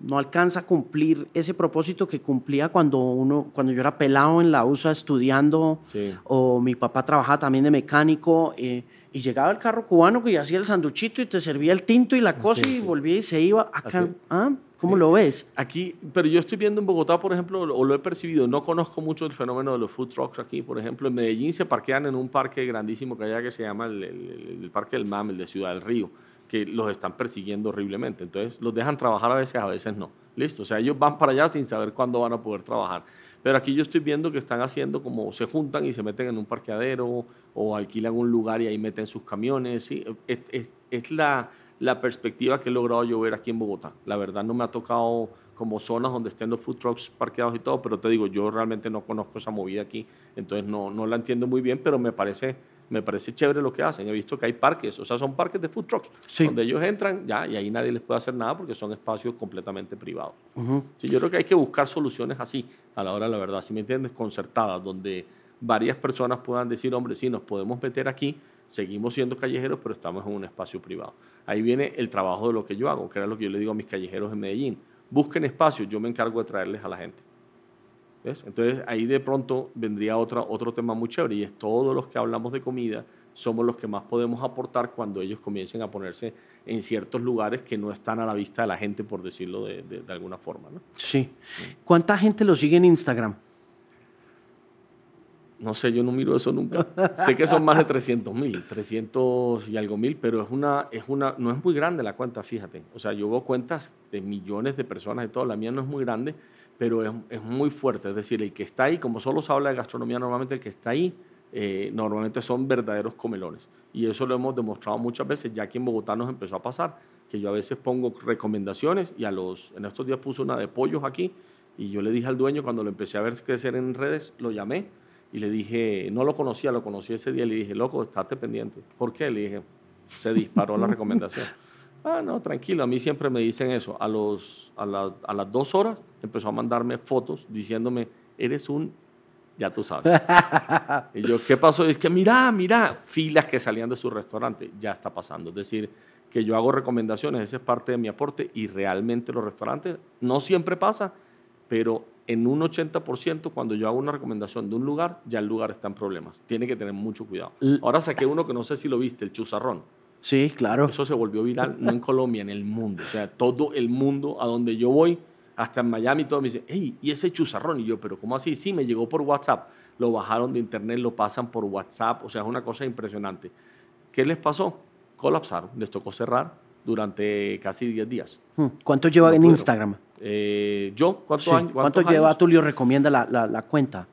[SPEAKER 1] no alcanza a cumplir ese propósito que cumplía cuando, uno, cuando yo era pelado en la USA estudiando, o mi papá trabajaba también de mecánico, eh, y llegaba el carro cubano que hacía el sanduchito y te servía el tinto y la cosa y volvía y se iba. Acá, ¿ah? ¿Cómo lo ves?
[SPEAKER 3] Aquí, pero yo estoy viendo en Bogotá, por ejemplo, o lo he percibido, no conozco mucho el fenómeno de los food trucks aquí, por ejemplo, en Medellín se parquean en un parque grandísimo que hay que se llama el, Parque del MAM, el de Ciudad del Río, que los están persiguiendo horriblemente. Entonces, los dejan trabajar a veces, a veces no. Listo, o sea, ellos van para allá sin saber cuándo van a poder trabajar. Pero aquí yo estoy viendo que están haciendo como se juntan y se meten en un parqueadero o alquilan un lugar y ahí meten sus camiones. ¿sí? es, la la perspectiva que he logrado yo ver aquí en Bogotá. La verdad no me ha tocado como zonas donde estén los food trucks parqueados y todo, pero te digo, yo realmente no conozco esa movida aquí, entonces no, no la entiendo muy bien, pero me parece, me parece chévere lo que hacen. He visto que hay parques, o sea, son parques de food trucks, donde ellos entran ya y ahí nadie les puede hacer nada porque son espacios completamente privados. sí, yo creo que hay que buscar soluciones así, a la hora de la verdad, si me entiendes, concertadas, donde varias personas puedan decir, hombre, sí, nos podemos meter aquí, seguimos siendo callejeros, pero estamos en un espacio privado. Ahí viene el trabajo de lo que yo hago, que era lo que yo le digo a mis callejeros en Medellín. Busquen espacios, yo me encargo de traerles a la gente. ¿Ves? Entonces ahí de pronto vendría otra, otro tema muy chévere y es todos los que hablamos de comida somos los que más podemos aportar cuando ellos comiencen a ponerse en ciertos lugares que no están a la vista de la gente, por decirlo de, de, alguna forma. ¿no?
[SPEAKER 1] Sí. ¿Cuánta gente lo sigue en Instagram?
[SPEAKER 3] No sé, yo no miro eso nunca. sé que son más de 300 mil, 300 y algo mil, pero es una, es una, no es muy grande la cuenta, fíjate. O sea, yo veo cuentas de millones de personas y todo. La mía no es muy grande, pero es, es muy fuerte. Es decir, el que está ahí, como solo se habla de gastronomía, normalmente el que está ahí, eh, normalmente son verdaderos comelones. Y eso lo hemos demostrado muchas veces. Ya aquí en Bogotá nos empezó a pasar, que yo a veces pongo recomendaciones y a los, en estos días puse una de pollos aquí y yo le dije al dueño cuando lo empecé a ver crecer en redes, lo llamé y le dije, no lo conocía, lo conocí ese día, le dije, loco, estate pendiente. ¿Por qué? Le dije, se disparó la recomendación. Ah, no, tranquilo, a mí siempre me dicen eso. A, los, a, a las dos horas empezó a mandarme fotos diciéndome, eres un, ya tú sabes. y yo, ¿qué pasó? es que mira, mira, filas que salían de su restaurante, ya está pasando. Es decir, que yo hago recomendaciones, esa es parte de mi aporte y realmente los restaurantes, no siempre pasa, pero en un 80% cuando yo hago una recomendación de un lugar, ya el lugar está en problemas. Tiene que tener mucho cuidado. Ahora saqué uno que no sé si lo viste, el chuzarrón.
[SPEAKER 1] Sí, claro.
[SPEAKER 3] Eso se volvió viral, no en Colombia, en el mundo. O sea, todo el mundo a donde yo voy, hasta en Miami, todo me dice, hey, ¿y ese chuzarrón? Y yo, ¿pero cómo así? Sí, me llegó por WhatsApp. Lo bajaron de internet, lo pasan por WhatsApp. O sea, es una cosa impresionante. ¿Qué les pasó? Colapsaron, les tocó cerrar durante casi 10 días.
[SPEAKER 1] Hmm. ¿Cuánto lleva en Instagram?
[SPEAKER 3] Eh, ¿Yo? ¿Cuánto
[SPEAKER 1] años, ¿Cuánto lleva Tulio recomienda la, la, cuenta?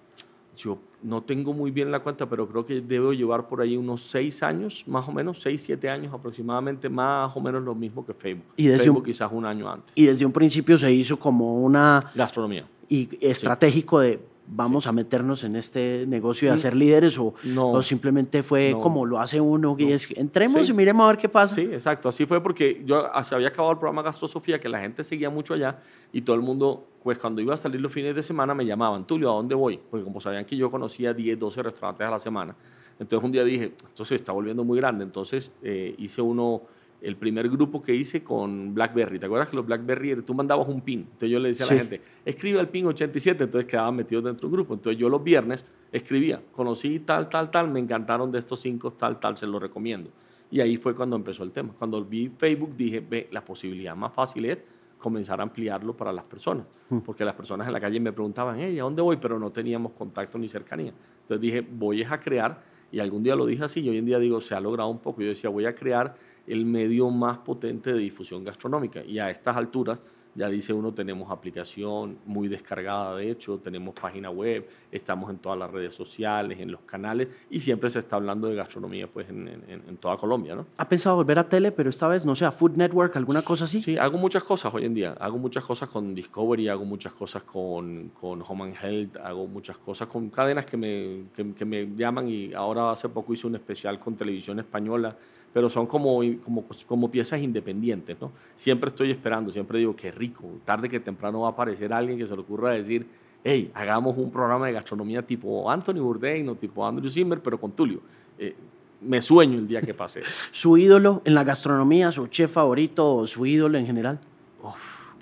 [SPEAKER 3] Yo no tengo muy bien la cuenta, pero creo que debo llevar por ahí unos 6 años, más o menos, 6, 7 años aproximadamente, más o menos lo mismo que Facebook. Y desde Facebook quizás un año antes.
[SPEAKER 1] Y desde un principio se hizo como una...
[SPEAKER 3] Gastronomía.
[SPEAKER 1] Y estratégico de vamos a meternos en este negocio de hacer líderes o,
[SPEAKER 3] No.
[SPEAKER 1] o simplemente fue
[SPEAKER 3] No.
[SPEAKER 1] como lo hace uno y
[SPEAKER 3] No.
[SPEAKER 1] es entremos
[SPEAKER 3] Sí.
[SPEAKER 1] y miremos a ver qué pasa.
[SPEAKER 3] Sí, exacto. Así fue porque yo se había acabado el programa Gastrosofía, que la gente seguía mucho allá y todo el mundo, pues cuando iba a salir los fines de semana me llamaban, Tulio, ¿a dónde voy? Porque como sabían que yo conocía 10, 12 restaurantes a la semana, entonces un día dije, esto se está volviendo muy grande. Entonces eh, hice uno, el primer grupo que hice con BlackBerry. ¿Te acuerdas que los BlackBerry, tú mandabas un pin? Entonces yo le decía a la gente, escribe el pin 87, entonces quedaban metidos dentro de un grupo. Entonces yo los viernes escribía, conocí tal, tal, tal, me encantaron de estos cinco, tal, tal, se los recomiendo. Y ahí fue cuando empezó el tema. Cuando vi Facebook dije, ve, la posibilidad más fácil es comenzar a ampliarlo para las personas. Porque las personas en la calle me preguntaban, hey, ¿a dónde voy? Pero no teníamos contacto ni cercanía. Entonces dije, voy a crear, y algún día lo dije así, y hoy en día digo, se ha logrado un poco. Yo decía, voy a crear el medio más potente de difusión gastronómica. Y a estas alturas, ya dice uno, tenemos aplicación muy descargada, de hecho, tenemos página web, estamos en todas las redes sociales, en los canales, y siempre se está hablando de gastronomía pues, en, en- en toda Colombia, ¿no?
[SPEAKER 1] ¿Ha pensado volver a tele, pero esta vez, no sé, a Food Network, alguna cosa así?
[SPEAKER 3] Sí, hago muchas cosas hoy en día. Hago muchas cosas con Discovery, hago muchas cosas con, con Home and Health, hago muchas cosas con cadenas que me, que, que me llaman y ahora hace poco hice un especial con televisión española, pero son como, como, como piezas independientes, ¿no? Siempre estoy esperando, siempre digo, qué rico, tarde que temprano va a aparecer alguien que se le ocurra decir, hey, hagamos un programa de gastronomía tipo Anthony Bourdain o tipo Andrew Zimmer, pero con Tulio. Eh, me sueño el día que pase.
[SPEAKER 1] ¿Su ídolo en la gastronomía, su chef favorito o su ídolo en general?
[SPEAKER 3] Uf,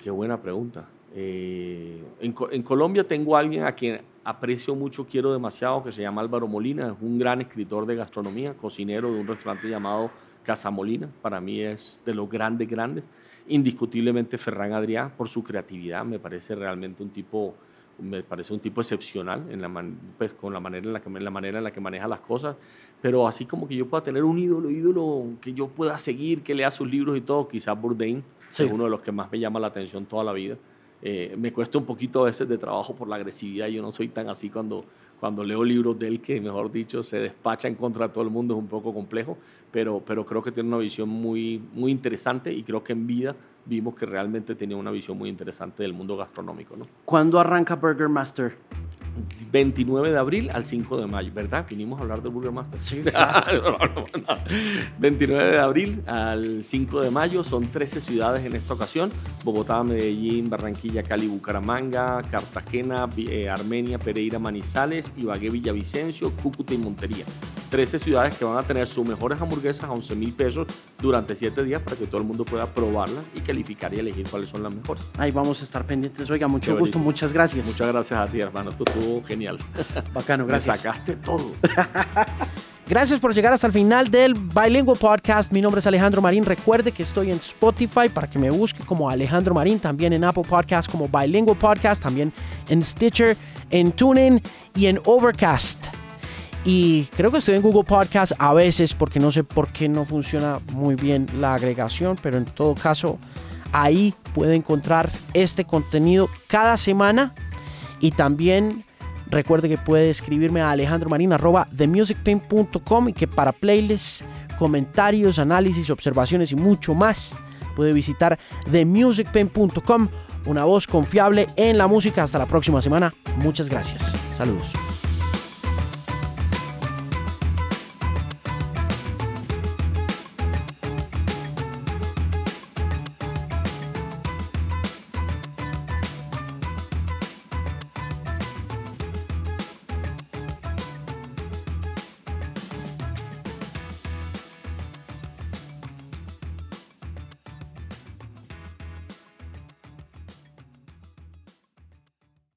[SPEAKER 3] qué buena pregunta. Eh, en, en Colombia tengo a alguien a quien aprecio mucho, quiero demasiado, que se llama Álvaro Molina. Es un gran escritor de gastronomía, cocinero de un restaurante llamado Casa Molina. Para mí es de los grandes, grandes. Indiscutiblemente Ferran Adrià por su creatividad. Me parece realmente un tipo, me parece un tipo excepcional en la man- pues, con la manera, en la, que, la manera en la que maneja las cosas. Pero así como que yo pueda tener un ídolo, ídolo que yo pueda seguir, que lea sus libros y todo, quizás Bourdain
[SPEAKER 1] Sí.
[SPEAKER 3] es uno de los que más me llama la atención toda la vida. Eh, me cuesta un poquito a veces de trabajo por la agresividad. Yo no soy tan así cuando, cuando leo libros de él, que mejor dicho, se despacha en contra de todo el mundo, es un poco complejo, pero, pero creo que tiene una visión muy, muy interesante y creo que en vida vimos que realmente tenía una visión muy interesante del mundo gastronómico. ¿no?
[SPEAKER 1] ¿Cuándo arranca Burger Master?
[SPEAKER 3] 29 de abril al 5 de mayo, ¿verdad? Vinimos a hablar del Burger Master.
[SPEAKER 1] Sí,
[SPEAKER 3] No, no, no, no. 29 de abril al 5 de mayo, son 13 ciudades en esta ocasión, Bogotá, Medellín, Barranquilla, Cali, Bucaramanga, Cartagena, eh, Armenia, Pereira, Manizales, Ibagué, Villavicencio, Cúcuta y Montería. 13 ciudades que van a tener sus mejores hamburguesas a 11 mil pesos durante 7 días para que todo el mundo pueda probarlas y calificar y elegir cuáles son las mejores.
[SPEAKER 1] Ahí vamos a estar pendientes. Oiga, mucho
[SPEAKER 3] Qué
[SPEAKER 1] gusto, muchas gracias.
[SPEAKER 3] Muchas gracias a ti, hermano. Esto estuvo genial.
[SPEAKER 1] Bacano,
[SPEAKER 3] Me
[SPEAKER 1] gracias.
[SPEAKER 3] sacaste todo.
[SPEAKER 1] Gracias por llegar hasta el final del Bilingual Podcast. Mi nombre es Alejandro Marín. Recuerde que estoy en Spotify para que me busque como Alejandro Marín, también en Apple Podcast como Bilingual Podcast, también en Stitcher, en TuneIn y en Overcast. Y creo que estoy en Google Podcast a veces porque no sé por qué no funciona muy bien la agregación, pero en todo caso ahí puede encontrar este contenido cada semana y también recuerde que puede escribirme a alejandromarin.com y que para playlists, comentarios, análisis, observaciones y mucho más puede visitar themusicpain.com, una voz confiable en la música. Hasta la próxima semana. Muchas gracias. Saludos.